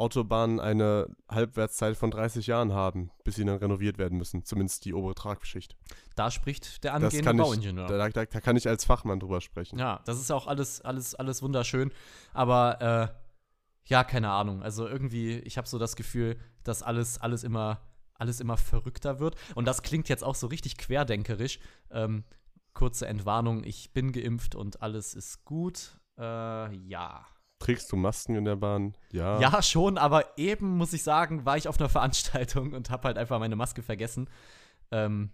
Autobahnen eine Halbwertszeit von 30 Jahren haben, bis sie dann renoviert werden müssen. Zumindest die obere Tragschicht. Da spricht der angehende Bauingenieur. da, da, da, kann ich als Fachmann drüber sprechen. Ja, das ist auch alles, alles, alles wunderschön. Aber äh, ja, keine Ahnung. Also irgendwie, ich habe so das Gefühl, dass alles, alles immer alles immer verrückter wird. Und das klingt jetzt auch so richtig querdenkerisch. Ähm, kurze Entwarnung, ich bin geimpft und alles ist gut. Äh, ja. Trägst du Masken in der Bahn? Ja. Ja, schon, aber eben muss ich sagen, war ich auf einer <laughs> Veranstaltung und habe halt einfach meine Maske vergessen. Ähm,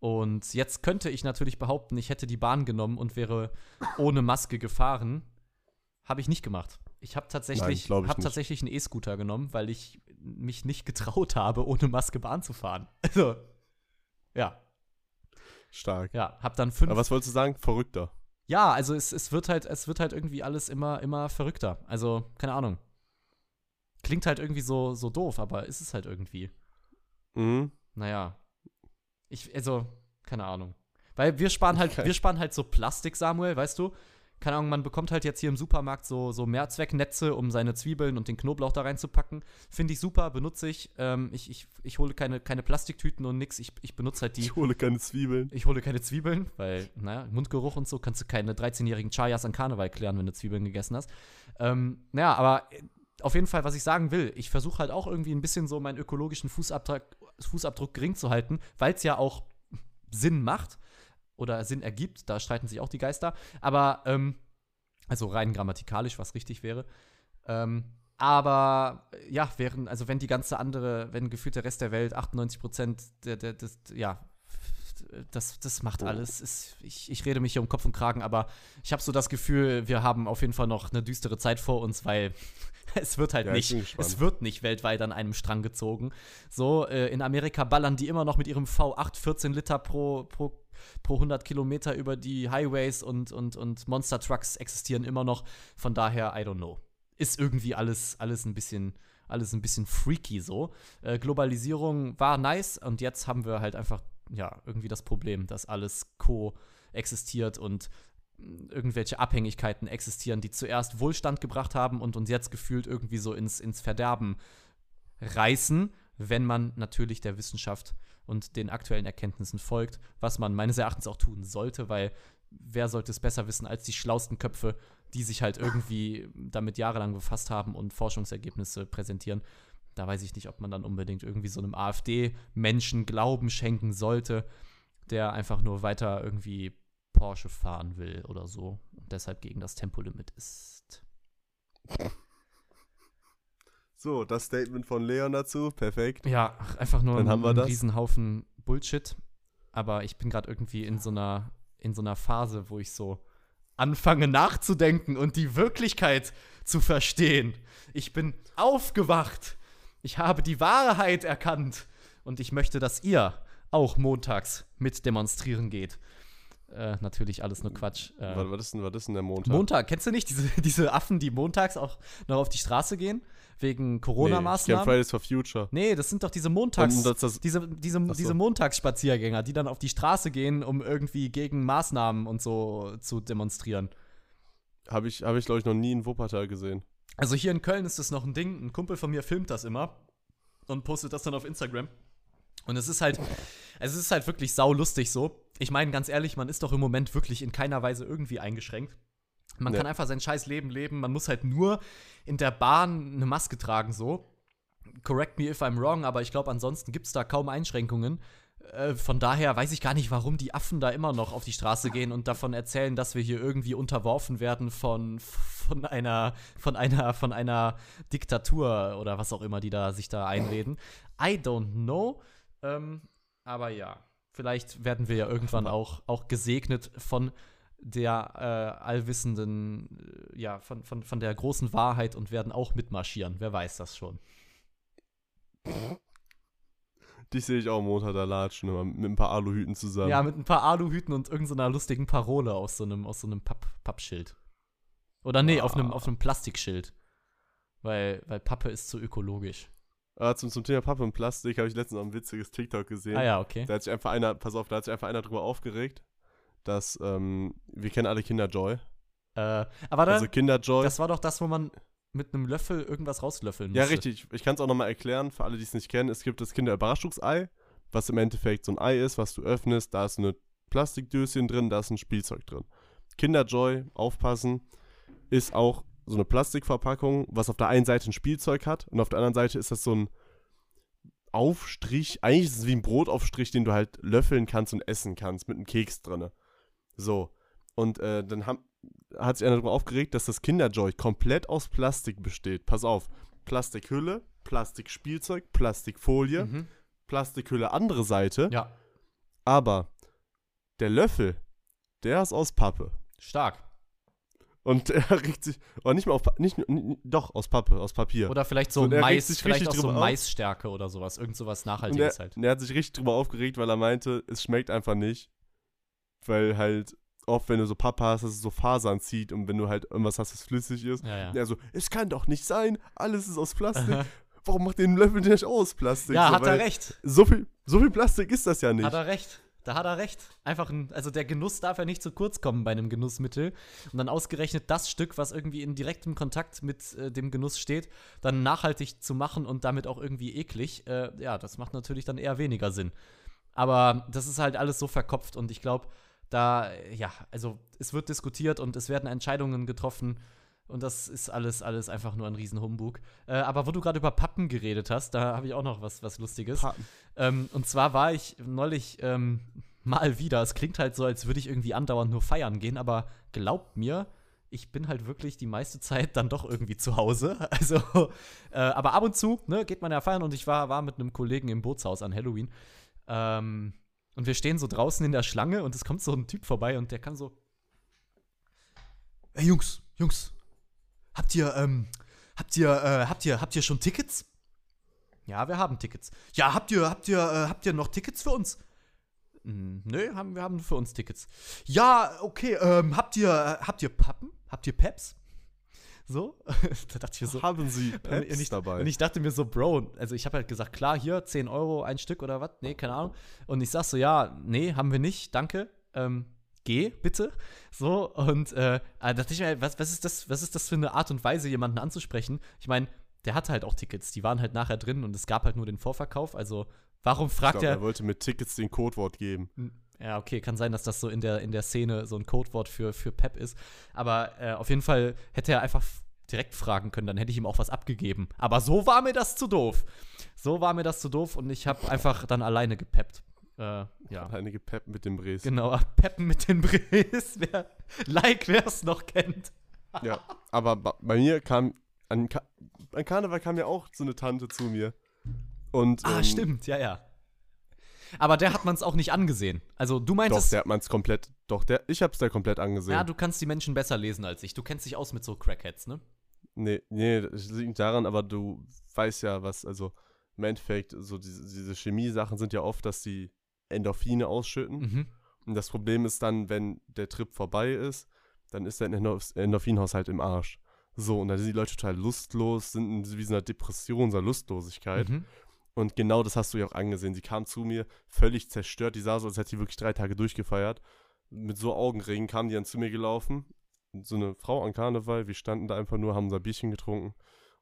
Und jetzt könnte ich natürlich behaupten, ich hätte die Bahn genommen und wäre ohne Maske gefahren. Habe ich nicht gemacht. Ich habe tatsächlich, Nein, hab tatsächlich einen E-Scooter genommen, weil ich mich nicht getraut habe, ohne Maske Bahn zu fahren. <laughs> Also, ja. Stark. Ja, hab dann fünf. Aber was wolltest du sagen? Verrückter. Ja, also es, es wird halt, es wird halt irgendwie alles immer, immer verrückter. Also, keine Ahnung. Klingt halt irgendwie so, so doof, aber ist es halt irgendwie. Mhm. Naja. Ich, also, keine Ahnung. Weil wir sparen halt, okay. wir sparen halt so Plastik, Samuel, weißt du? Keine Ahnung, man bekommt halt jetzt hier im Supermarkt so, so Mehrzwecknetze, um seine Zwiebeln und den Knoblauch da reinzupacken. Finde ich super, benutze ich. Ähm, ich, ich. Ich hole keine, keine Plastiktüten und nix. Ich, ich benutze halt die. Ich hole keine Zwiebeln. Ich hole keine Zwiebeln, weil, naja, Mundgeruch und so kannst du keine 13-jährigen Chayas an Karneval klären, wenn du Zwiebeln gegessen hast. Ähm, naja, aber auf jeden Fall, was ich sagen will, ich versuche halt auch irgendwie ein bisschen so meinen ökologischen Fußabdruck, Fußabdruck gering zu halten, weil es ja auch Sinn macht oder Sinn ergibt. Da streiten sich auch die Geister. Aber, ähm, also rein grammatikalisch, was richtig wäre. Ähm, aber ja, während, also wenn die ganze andere, wenn gefühlt der Rest der Welt 98 Prozent der, der, des, ja, das, das macht oh. alles. Ist, ich, ich rede mich hier um Kopf und Kragen, aber ich habe so das Gefühl, wir haben auf jeden Fall noch eine düstere Zeit vor uns, weil <laughs> es wird halt ja, nicht, es wird nicht weltweit an einem Strang gezogen. So, äh, in Amerika ballern die immer noch mit ihrem V8 14 Liter pro, pro, pro 100 Kilometer über die Highways und, und, und Monster Trucks existieren immer noch. Von daher, I don't know. Ist irgendwie alles, alles ein bisschen, alles ein bisschen freaky so. Äh, Globalisierung war nice und jetzt haben wir halt einfach, ja, irgendwie das Problem, dass alles co-existiert und irgendwelche Abhängigkeiten existieren, die zuerst Wohlstand gebracht haben und uns jetzt gefühlt irgendwie so ins, ins Verderben reißen, wenn man natürlich der Wissenschaft und den aktuellen Erkenntnissen folgt, was man meines Erachtens auch tun sollte, weil wer sollte es besser wissen als die schlausten Köpfe, die sich halt irgendwie damit jahrelang befasst haben und Forschungsergebnisse präsentieren. Da weiß ich nicht, ob man dann unbedingt irgendwie so einem AfD-Menschen Glauben schenken sollte, der einfach nur weiter irgendwie Porsche fahren will oder so und deshalb gegen das Tempolimit ist. So, das Statement von Leon dazu, perfekt. Ja, einfach nur Dann ein Riesenhaufen Bullshit. Aber ich bin gerade irgendwie in so einer in so einer Phase, wo ich so anfange nachzudenken und die Wirklichkeit zu verstehen. Ich bin aufgewacht. Ich habe die Wahrheit erkannt und ich möchte, dass ihr auch montags mit demonstrieren geht. Äh, natürlich alles nur Quatsch. Äh, was, was, ist denn, was ist denn der Montag? Montag, kennst du nicht diese, <laughs> diese Affen, die montags auch noch auf die Straße gehen? Wegen Corona-Maßnahmen? Nee, Fridays for Future. Nee, das sind doch diese Montags, das, das, diese, diese, so. diese Montagsspaziergänger, die dann auf die Straße gehen, um irgendwie gegen Maßnahmen und so zu demonstrieren. Habe ich, hab ich glaube ich, noch nie in Wuppertal gesehen. Also hier in Köln ist das noch ein Ding. Ein Kumpel von mir filmt das immer und postet das dann auf Instagram. Und es ist halt, es ist halt wirklich saulustig so. Ich meine, ganz ehrlich, man ist doch im Moment wirklich in keiner Weise irgendwie eingeschränkt. Man ja. kann einfach sein scheiß Leben leben. Man muss halt nur in der Bahn eine Maske tragen, so. Correct me if I'm wrong, aber ich glaube, ansonsten gibt es da kaum Einschränkungen. Äh, von daher weiß ich gar nicht, warum die Affen da immer noch auf die Straße gehen und davon erzählen, dass wir hier irgendwie unterworfen werden von, von, einer, von, einer, von einer Diktatur oder was auch immer die da sich da einreden. I don't know. Ähm, aber ja, vielleicht werden wir ja irgendwann auch, auch gesegnet von der äh, allwissenden, äh, ja, von, von, von der großen Wahrheit und werden auch mitmarschieren. Wer weiß das schon. <laughs> Dich sehe ich auch Montag da latschen, mit ein paar Aluhüten zusammen. Ja, mit ein paar Aluhüten und irgendeiner so lustigen Parole aus so einem, aus so einem Papp, Pappschild. Oder nee, ah. auf einem, auf einem Plastikschild. Weil, weil Pappe ist zu ökologisch. Ah, zum, zum Thema Pappe und Plastik habe ich letztens noch ein witziges TikTok gesehen. Ah ja, okay. Da hat sich einfach einer, pass auf, da hat sich einfach einer drüber aufgeregt, dass, ähm, wir kennen alle Kinder Joy. Äh, aber da, also Kinder Joy. Das war doch das, wo man mit einem Löffel irgendwas rauslöffeln musste. Ja, richtig. Ich kann es auch nochmal erklären, für alle, die es nicht kennen. Es gibt das Kinderüberraschungsei, was im Endeffekt so ein Ei ist, was du öffnest. Da ist eine Plastikdöschen drin, da ist ein Spielzeug drin. Kinderjoy, aufpassen, ist auch so eine Plastikverpackung, was auf der einen Seite ein Spielzeug hat und auf der anderen Seite ist das so ein Aufstrich. Eigentlich ist es wie ein Brotaufstrich, den du halt löffeln kannst und essen kannst mit einem Keks drin. So. Und äh, dann haben, hat sich einer darüber aufgeregt, dass das Kinderjoy komplett aus Plastik besteht. Pass auf. Plastikhülle, Plastikspielzeug, Plastikfolie, mhm. Plastikhülle andere Seite. Ja. Aber der Löffel, der ist aus Pappe. Stark. Und <laughs> er regt sich, oder nicht mal auf, nicht, doch, aus Pappe, aus Papier. Oder vielleicht so Mais, vielleicht auch so Maisstärke oder sowas, irgend sowas Nachhaltiges er, halt. Und er hat sich richtig drüber aufgeregt, weil er meinte, es schmeckt einfach nicht. Weil halt oft, wenn du so Pappe hast, dass es so Fasern zieht und wenn du halt irgendwas hast, das flüssig ist. Ja, ja. Er so, es kann doch nicht sein, alles ist aus Plastik. Warum macht den Löffel nicht aus Plastik? Ja, so, hat er recht. So viel, so viel Plastik ist das ja nicht. Hat er recht. Da hat er recht. Einfach ein, also der Genuss darf ja nicht zu kurz kommen bei einem Genussmittel. Und dann ausgerechnet das Stück, was irgendwie in direktem Kontakt mit äh, dem Genuss steht, dann nachhaltig zu machen und damit auch irgendwie eklig, äh, ja, das macht natürlich dann eher weniger Sinn. Aber das ist halt alles so verkopft und ich glaube, da, ja, also es wird diskutiert und es werden Entscheidungen getroffen. Und das ist alles, alles einfach nur ein Riesenhumbug. Äh, aber wo du gerade über Pappen geredet hast, da habe ich auch noch was, was Lustiges. Ähm, und zwar war ich neulich ähm, mal wieder. Es klingt halt so, als würde ich irgendwie andauernd nur feiern gehen, aber glaubt mir, ich bin halt wirklich die meiste Zeit dann doch irgendwie zu Hause. <laughs> Also, äh, aber ab und zu ne, geht man ja feiern und ich war, war mit einem Kollegen im Bootshaus an Halloween. Ähm, und wir stehen so draußen in der Schlange und es kommt so ein Typ vorbei und der kann so. Ey Jungs, Jungs, habt ihr, ähm, habt ihr, äh, habt ihr, habt ihr schon Tickets? Ja, wir haben Tickets. Ja, habt ihr, habt ihr, äh, habt ihr noch Tickets für uns? Hm, nö, haben, wir haben für uns Tickets. Ja, okay, ähm, habt ihr, habt ihr Pappen? Habt ihr Peps? So, <laughs> da dachte ich mir so. Haben Sie Peps und ich, dabei? Und ich dachte mir so, Bro, also ich habe halt gesagt, klar, hier, 10 Euro ein Stück oder was? Nee, keine Ahnung. Und ich sag so, ja, nee, haben wir nicht, danke. Ähm, geh, bitte. So, und äh, da dachte ich mir, was, was, ist das, was ist das für eine Art und Weise, jemanden anzusprechen? Ich meine, der hatte halt auch Tickets, die waren halt nachher drin und es gab halt nur den Vorverkauf. Also, warum fragt ich glaub, er. Er wollte mit Tickets den Codewort geben. Ja, okay, kann sein, dass das so in der, in der Szene so ein Codewort für, für Pep ist. Aber äh, auf jeden Fall hätte er einfach direkt fragen können, dann hätte ich ihm auch was abgegeben. Aber so war mir das zu doof. So war mir das zu doof und ich habe einfach dann alleine gepeppt. Äh, ja. Alleine gepeppt mit dem Bres. Genau, peppen mit den Bres. <laughs> Wer, like, wer es noch kennt. ja, aber bei mir kam, an, Ka an Karneval kam ja auch so eine Tante zu mir. Und, ah, ähm, stimmt, ja, ja. Aber der hat man es auch nicht angesehen. Also du meintest. Doch, der hat man es komplett. Doch, der, ich hab's da komplett angesehen. Ja, du kannst die Menschen besser lesen als ich. Du kennst dich aus mit so Crackheads, ne? Nee, nee, das liegt daran, aber du weißt ja, was, also im Endeffekt, so diese, diese Chemie-Sachen sind ja oft, dass die Endorphine ausschütten. Mhm. Und das Problem ist dann, wenn der Trip vorbei ist, dann ist der Endorphinhaushalt im Arsch. So, und dann sind die Leute total lustlos, sind wie so einer Depression, so einer Lustlosigkeit. Mhm. Und genau das hast du ja auch angesehen. Sie kam zu mir völlig zerstört. Die sah so, als hätte sie wirklich drei Tage durchgefeiert. Mit so Augenringen kam die dann zu mir gelaufen. So eine Frau an Karneval. Wir standen da einfach nur, haben unser Bierchen getrunken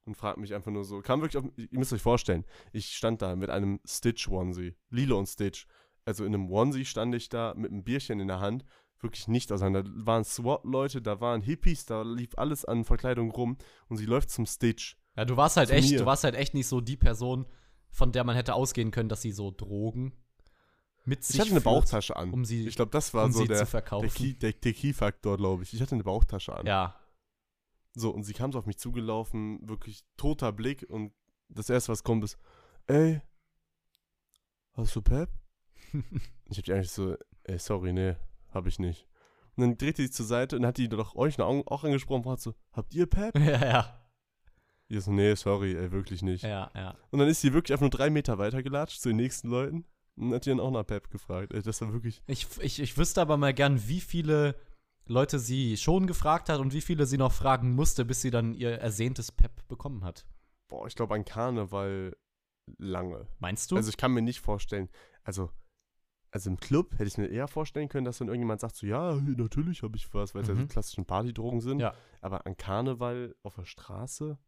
und fragten mich einfach nur so. Kam wirklich auf, ihr müsst euch vorstellen, ich stand da mit einem Stitch-Onesie. Lilo und Stitch. Also in einem Onesie stand ich da mit einem Bierchen in der Hand. Wirklich nicht auseinander. Da waren SWAT-Leute, da waren Hippies, da lief alles an Verkleidung rum und sie läuft zum Stitch. Ja, du warst halt echt, mir. du warst halt echt nicht so die Person, von der man hätte ausgehen können, dass sie so Drogen mit sich Ich hatte eine Bauchtasche an. Um sie, ich glaube, das war um so der, der, Key, Key-Faktor, glaube ich. Ich hatte eine Bauchtasche an. Ja. So, und sie kam so auf mich zugelaufen, wirklich toter Blick und das erste, was kommt, ist, ey, hast du Pep? <laughs> ich hab die eigentlich so, ey, sorry, nee, hab ich nicht. Und dann drehte sie zur Seite und hat die doch euch auch angesprochen und hat so, habt ihr Pep? <laughs> Ja, ja. Ich so, nee, sorry, ey, wirklich nicht. Ja, ja. Und dann ist sie wirklich einfach nur drei Meter weitergelatscht zu den nächsten Leuten und hat die dann auch nach Pep gefragt. Ey, das war wirklich. Ich, ich, ich wüsste aber mal gern, wie viele Leute sie schon gefragt hat und wie viele sie noch fragen musste, bis sie dann ihr ersehntes Pep bekommen hat. Boah, ich glaube an Karneval lange. Meinst du? Also ich kann mir nicht vorstellen, also also im Club hätte ich mir eher vorstellen können, dass dann irgendjemand sagt so, ja, natürlich habe ich was, weil es mhm. ja so klassischen Partydrogen sind. Ja. Aber an Karneval auf der Straße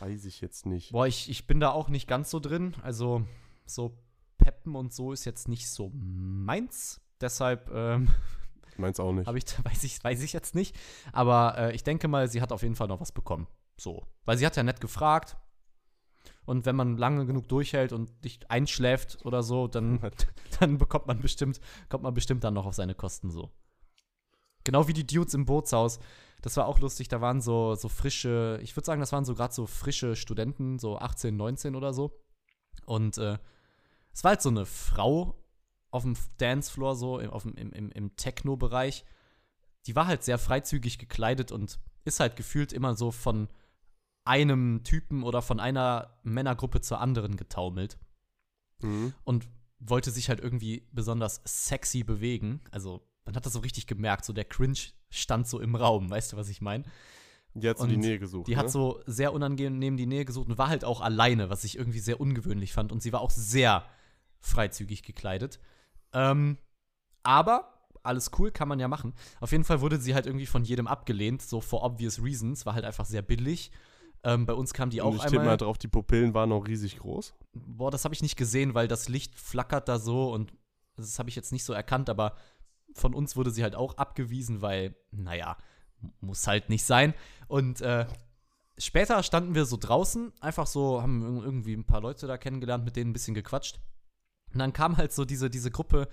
Weiß ich jetzt nicht. Boah, ich, ich bin da auch nicht ganz so drin. Also, so Peppen und so ist jetzt nicht so meins. Deshalb, ähm, <laughs> Meins auch nicht. ich, <laughs> weiß, ich, weiß ich jetzt nicht. Aber äh, ich denke mal, sie hat auf jeden Fall noch was bekommen. So. Weil sie hat ja nett gefragt. Und wenn man lange genug durchhält und nicht einschläft oder so, dann, <laughs> dann bekommt man bestimmt, kommt man bestimmt dann noch auf seine Kosten so. Genau wie die Dudes im Bootshaus. Das war auch lustig, da waren so, so frische, ich würde sagen, das waren so gerade so frische Studenten, so 18, 19 oder so. Und äh, es war halt so eine Frau auf dem Dancefloor, so im, auf dem, im, im, im Techno-Bereich. Die war halt sehr freizügig gekleidet und ist halt gefühlt immer so von einem Typen oder von einer Männergruppe zur anderen getaumelt. Mhm. Und wollte sich halt irgendwie besonders sexy bewegen. Also, man hat das so richtig gemerkt, so der Cringe stand so im Raum, weißt du, was ich meine? Die hat so die Nähe gesucht. Die ne? hat so sehr unangenehm die Nähe gesucht und war halt auch alleine, was ich irgendwie sehr ungewöhnlich fand. Und sie war auch sehr freizügig gekleidet. Ähm, aber alles cool, kann man ja machen. Auf jeden Fall wurde sie halt irgendwie von jedem abgelehnt, so for obvious reasons. War halt einfach sehr billig. Ähm, bei uns kam die auch ich einmal. Ich mal drauf, die Pupillen waren auch riesig groß. Boah, das habe ich nicht gesehen, weil das Licht flackert da so und das habe ich jetzt nicht so erkannt, aber von uns wurde sie halt auch abgewiesen, weil, naja, muss halt nicht sein. Und äh, später standen wir so draußen, einfach so, haben irgendwie ein paar Leute da kennengelernt, mit denen ein bisschen gequatscht. Und dann kam halt so diese, diese Gruppe,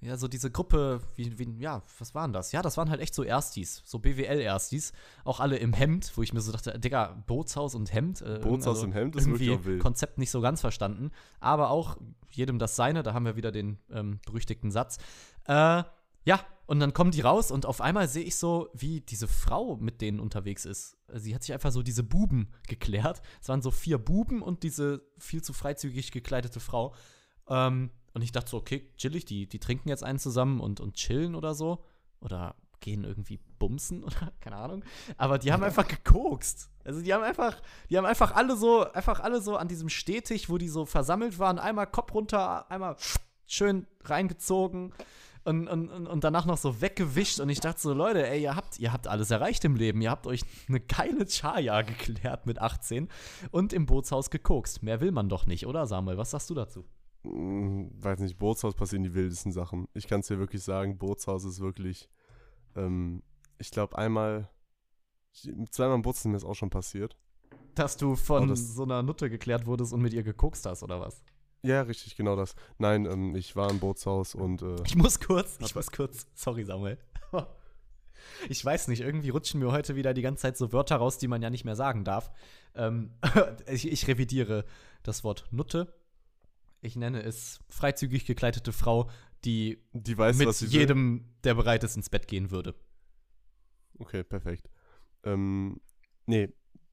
ja, so diese Gruppe, wie, wie, ja, was waren das? Ja, das waren halt echt so Erstis, so BWL-Erstis. Auch alle im Hemd, wo ich mir so dachte, Digga, Bootshaus und Hemd. Äh, Bootshaus also im Hemd ist irgendwie wirklich wild. Konzept nicht so ganz verstanden. Aber auch jedem das Seine, da haben wir wieder den ähm, berüchtigten Satz. Äh, ja, und dann kommen die raus und auf einmal sehe ich so, wie diese Frau mit denen unterwegs ist. Sie hat sich einfach so diese Buben geklärt. Es waren so vier Buben und diese viel zu freizügig gekleidete Frau. Ähm, und ich dachte so, okay, chillig, die, die trinken jetzt einen zusammen und, und chillen oder so. Oder gehen irgendwie bumsen <laughs> oder keine Ahnung. Aber die haben einfach gekokst. Also die haben einfach, die haben einfach alle so, einfach alle so an diesem Stetig, wo die so versammelt waren, einmal Kopf runter, einmal schön reingezogen und, und, und danach noch so weggewischt. Und ich dachte so, Leute, ey, ihr habt, ihr habt alles erreicht im Leben. Ihr habt euch eine geile Chaya geklärt mit 18 und im Bootshaus gekokst. Mehr will man doch nicht, oder Samuel? Was sagst du dazu? Hm, weiß nicht, Bootshaus passieren die wildesten Sachen. Ich kann es dir wirklich sagen, Bootshaus ist wirklich, ähm, ich glaube einmal, zweimal im Bootshaus ist mir das auch schon passiert. Dass du von das, so einer Nutte geklärt wurdest und mit ihr gekokst hast, oder was? Ja, richtig, genau das. Nein, ähm, ich war im Bootshaus und. Äh, ich muss kurz, ich muss kurz. Sorry, Samuel. <laughs> ich weiß nicht, irgendwie rutschen mir heute wieder die ganze Zeit so Wörter raus, die man ja nicht mehr sagen darf. Ähm, <laughs> ich, ich revidiere das Wort Nutte ich nenne es freizügig gekleidete Frau, die, die weiß, mit jedem, will. der bereit ist, ins Bett gehen würde. Okay, perfekt. Ähm, nee,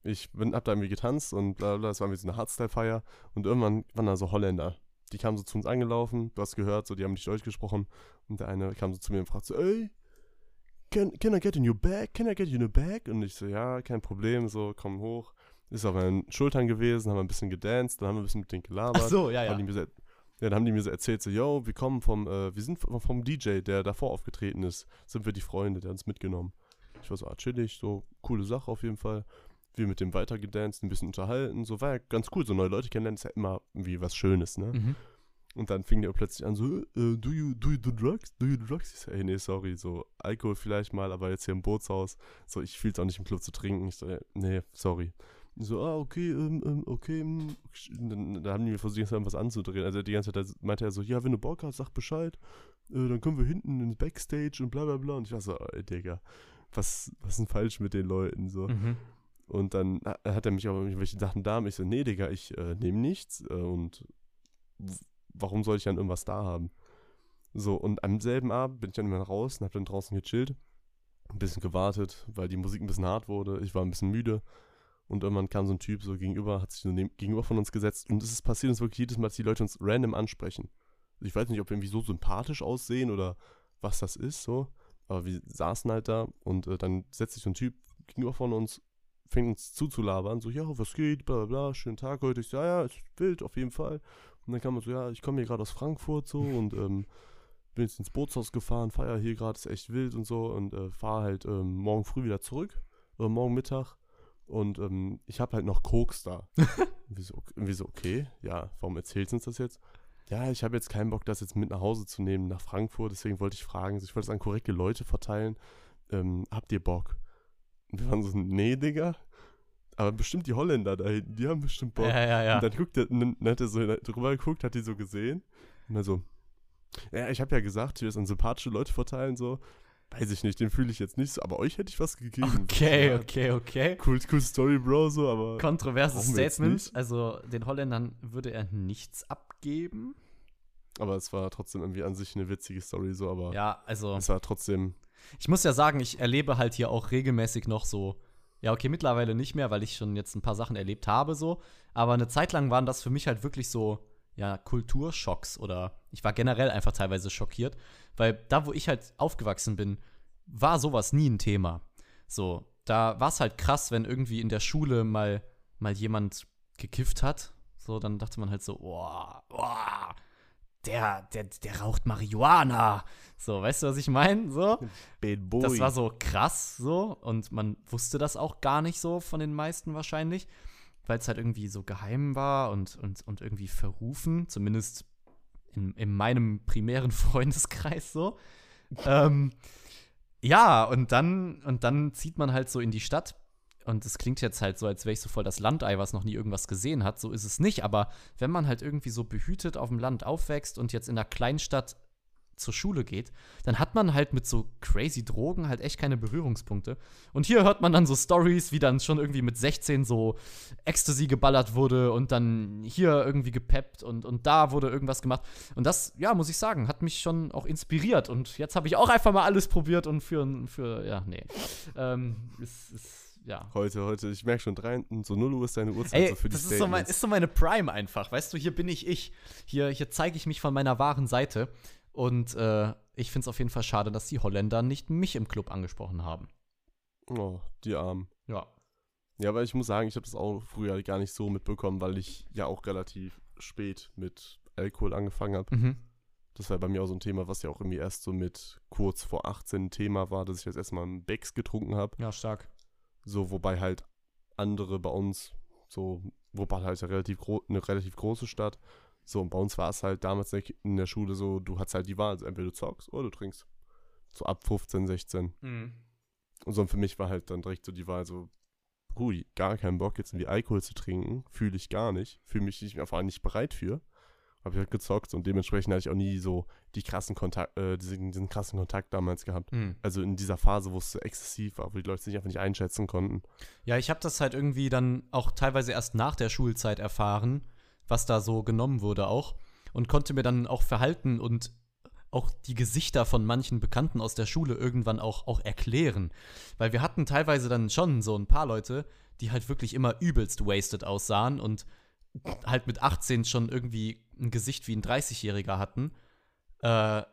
ich bin, hab da irgendwie getanzt und bla bla, das war wie so eine Hardstyle-Feier und irgendwann waren da so Holländer. Die kamen so zu uns angelaufen, du hast gehört, so, die haben nicht Deutsch gesprochen und der eine kam so zu mir und fragte so, ey, can, can I get in your bag? Can I get you in a bag? Und ich so, ja, kein Problem, so, komm hoch ist auf meinen Schultern gewesen, haben ein bisschen gedanced, dann haben wir ein bisschen mit denen gelabert. Ach so, ja, ja. So, ja, dann haben die mir so erzählt, so, yo, wir kommen vom, äh, wir sind vom DJ, der davor aufgetreten ist, sind wir die Freunde, der hat uns mitgenommen. Ich war so, ah, chillig, so, coole Sache auf jeden Fall. Wir mit dem weiter gedanced, ein bisschen unterhalten, so, war ja ganz cool, so neue Leute kennenlernen ist ja immer irgendwie was Schönes, ne? Mhm. Und dann fing der plötzlich an, so, äh, do, you, do you do drugs? Do you do drugs? Ich so, ey, nee, sorry, so, Alkohol vielleicht mal, aber jetzt hier im Bootshaus, so, ich fühl's auch nicht im Club zu trinken. Ich so, nee, sorry. So, ah, okay, ähm, ähm okay. Ähm, dann, dann, haben die mir versucht, irgendwas anzudrehen. Also die ganze Zeit meinte er so, ja, wenn du Bock hast, sag Bescheid. Äh, dann können wir hinten ins Backstage und bla bla bla. Und ich war so, ey, Digga, was, was ist denn falsch mit den Leuten? So. Mhm. Und dann hat er mich auch irgendwelche Sachen da. Und ich so, nee, Digga, ich äh, nehme nichts. Äh, und warum soll ich dann irgendwas da haben? So, und am selben Abend bin ich dann immer raus und hab dann draußen gechillt. Ein bisschen gewartet, weil die Musik ein bisschen hart wurde. Ich war ein bisschen müde. Und irgendwann kam so ein Typ so gegenüber, hat sich so gegenüber von uns gesetzt. Und es ist passiert uns wirklich jedes Mal, dass die Leute uns random ansprechen. Ich weiß nicht, ob wir irgendwie so sympathisch aussehen oder was das ist, so. Aber wir saßen halt da und äh, dann setzt sich so ein Typ gegenüber von uns, fängt uns zuzulabern, so, ja, was geht, bla bla bla, schönen Tag heute. Ich so, ja, ja, ist wild, auf jeden Fall. Und dann kam man so, ja, ich komme hier gerade aus Frankfurt so und <laughs> ähm, bin jetzt ins Bootshaus gefahren, feier hier gerade, ist echt wild und so und äh, fahre halt ähm, morgen früh wieder zurück, oder morgen Mittag. Und ähm, ich habe halt noch Koks da. <laughs> irgendwie, so, irgendwie so, okay, ja, warum erzählst du uns das jetzt? Ja, ich habe jetzt keinen Bock, das jetzt mit nach Hause zu nehmen, nach Frankfurt. Deswegen wollte ich fragen, ich wollte es an korrekte Leute verteilen. Ähm, habt ihr Bock? Und wir waren so, nee, Digga. Aber bestimmt die Holländer da hinten, die haben bestimmt Bock. Ja, ja, ja. Und dann, guckt er, dann hat er so drüber geguckt, hat die so gesehen. Und er so, ja, ich habe ja gesagt, wir an sympathische Leute verteilen, so. Weiß ich nicht, den fühle ich jetzt nicht so, aber euch hätte ich was gegeben. Okay, so, okay, okay. Cool, cool Story, Bro, so, aber. Kontroverses Statement. Also, den Holländern würde er nichts abgeben. Aber es war trotzdem irgendwie an sich eine witzige Story, so, aber ja, also, es war trotzdem. Ich muss ja sagen, ich erlebe halt hier auch regelmäßig noch so, ja, okay, mittlerweile nicht mehr, weil ich schon jetzt ein paar Sachen erlebt habe, so. Aber eine Zeit lang waren das für mich halt wirklich so, ja, Kulturschocks oder ich war generell einfach teilweise schockiert, weil da, wo ich halt aufgewachsen bin, war sowas nie ein Thema. So, da war es halt krass, wenn irgendwie in der Schule mal, mal jemand gekifft hat. So, dann dachte man halt so, boah, boah, der, der, der raucht Marihuana. So, weißt du, was ich meine? So. Das war so krass so und man wusste das auch gar nicht so von den meisten wahrscheinlich, weil es halt irgendwie so geheim war und, und, und irgendwie verrufen, zumindest in, in meinem primären <laughs> Freundeskreis so. ähm, ja, und dann, und dann zieht man halt so in die Stadt. Und es klingt jetzt halt so, als wäre ich so voll das Landei, was noch nie irgendwas gesehen hat. So ist es nicht. Aber wenn man halt irgendwie so behütet auf dem Land aufwächst und jetzt in einer Kleinstadt zur Schule geht, dann hat man halt mit so crazy Drogen halt echt keine Berührungspunkte. Und hier hört man dann so Stories, wie dann schon irgendwie mit 16 so Ecstasy geballert wurde und dann hier irgendwie gepeppt und, und da wurde irgendwas gemacht. Und das, ja, muss ich sagen, hat mich schon auch inspiriert. Und jetzt habe ich auch einfach mal alles probiert und für, für ja, nee. Ähm, ist, ist ja. Heute, heute, ich merke schon, drei, so 0 Uhr ist deine Uhrzeit Ey, so für die das ist so, mein, ist so meine Prime einfach, weißt du, hier bin ich ich. Hier, hier zeige ich mich von meiner wahren Seite. Und äh, ich finde es auf jeden Fall schade, dass die Holländer nicht mich im Club angesprochen haben. Oh, die Armen. Ja. Ja, aber ich muss sagen, ich habe das auch früher gar nicht so mitbekommen, weil ich ja auch relativ spät mit Alkohol angefangen habe. Mhm. Das war bei mir auch so ein Thema, was ja auch irgendwie erst so mit kurz vor 18 ein Thema war, dass ich jetzt erstmal einen Becks getrunken habe. Ja, stark. So, wobei halt andere bei uns, so, Wuppertal halt ja relativ eine relativ große Stadt, so, und bei uns war es halt damals in der Schule so, du hattest halt die Wahl, also entweder du zockst oder du trinkst. So ab 15, 16. Mhm. Und so und für mich war halt dann direkt so die Wahl so, hui, gar keinen Bock jetzt irgendwie Alkohol zu trinken, fühle ich gar nicht, fühle mich nicht, einfach nicht bereit für. Habe ich halt gezockt und dementsprechend hatte ich auch nie so die krassen Kontakt, äh, diesen, diesen krassen Kontakt damals gehabt. Mhm. Also in dieser Phase, wo es so exzessiv war, wo die Leute sich einfach nicht einschätzen konnten. Ja, ich habe das halt irgendwie dann auch teilweise erst nach der Schulzeit erfahren, was da so genommen wurde auch. Und konnte mir dann auch Verhalten und auch die Gesichter von manchen Bekannten aus der Schule irgendwann auch, auch erklären. Weil wir hatten teilweise dann schon so ein paar Leute, die halt wirklich immer übelst wasted aussahen und halt mit 18 schon irgendwie ein Gesicht wie ein 30-Jähriger hatten. Äh,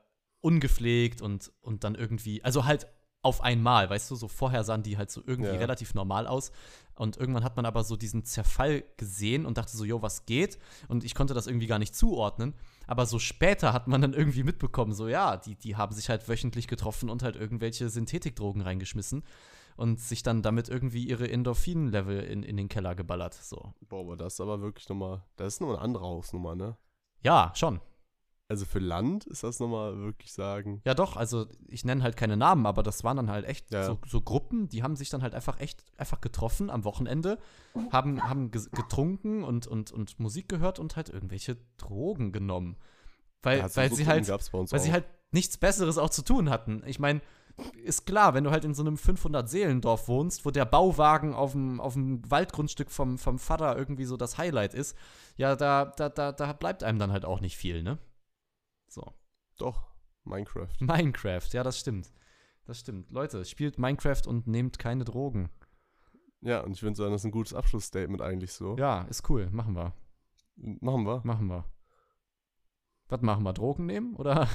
ungepflegt und, und dann irgendwie, also halt auf einmal, weißt du, so vorher sahen die halt so irgendwie ja. relativ normal aus. Und irgendwann hat man aber so diesen Zerfall gesehen und dachte so, jo, was geht? Und ich konnte das irgendwie gar nicht zuordnen. Aber so später hat man dann irgendwie mitbekommen, so, ja, die, die haben sich halt wöchentlich getroffen und halt irgendwelche Synthetikdrogen reingeschmissen und sich dann damit irgendwie ihre Endorphin-Level in, in den Keller geballert. So. Boah, aber das ist aber wirklich nochmal, das ist nochmal eine andere Hausnummer, ne? Ja, schon. Also für Land ist das nochmal wirklich sagen. Ja, doch, also ich nenne halt keine Namen, aber das waren dann halt echt ja. so, so, Gruppen, die haben sich dann halt einfach echt einfach getroffen am Wochenende, haben, haben getrunken und, und, und Musik gehört und halt irgendwelche Drogen genommen. Weil, ja, weil, so sie, halt, weil auch. sie halt nichts Besseres auch zu tun hatten. Ich meine, ist klar, wenn du halt in so einem 500-Seelendorf wohnst, wo der Bauwagen auf dem, auf dem Waldgrundstück vom, vom Vater irgendwie so das Highlight ist, ja, da, da, da, da bleibt einem dann halt auch nicht viel, ne? So. Doch, Minecraft. Minecraft, ja, das stimmt. Das stimmt. Leute, spielt Minecraft und nehmt keine Drogen. Ja, und ich finde sagen, das ist ein gutes Abschlussstatement eigentlich so. Ja, ist cool. Machen wir. Machen wir? Machen wir. Was machen wir? Drogen nehmen oder?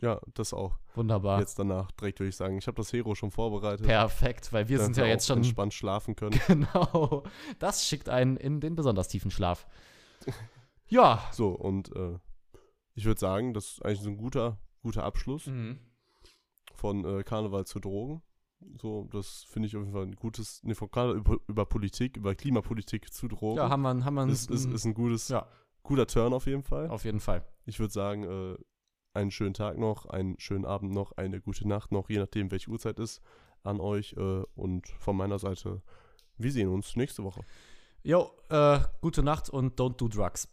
Ja, das auch. Wunderbar. Jetzt danach direkt würde ich sagen, ich habe das Hero schon vorbereitet. Perfekt, weil wir sind ja jetzt schon entspannt schlafen können. <laughs> Genau. Das schickt einen in den besonders tiefen Schlaf. ja. <laughs> So, und äh, ich würde sagen, das ist eigentlich so ein guter, guter Abschluss mhm. von äh, Karneval zu Drogen. So, das finde ich auf jeden Fall ein gutes, ne, von Karneval über, über, Politik, über Klimapolitik zu Drogen. Ja, haben wir, haben wir ist, ist, ist ein gutes, ja. guter Turn auf jeden Fall. Auf jeden Fall. Ich würde sagen, äh, einen schönen Tag noch, einen schönen Abend noch, eine gute Nacht noch, je nachdem, welche Uhrzeit ist, an euch. Äh, und von meiner Seite, wir sehen uns nächste Woche. Jo, äh, gute Nacht und don't do drugs.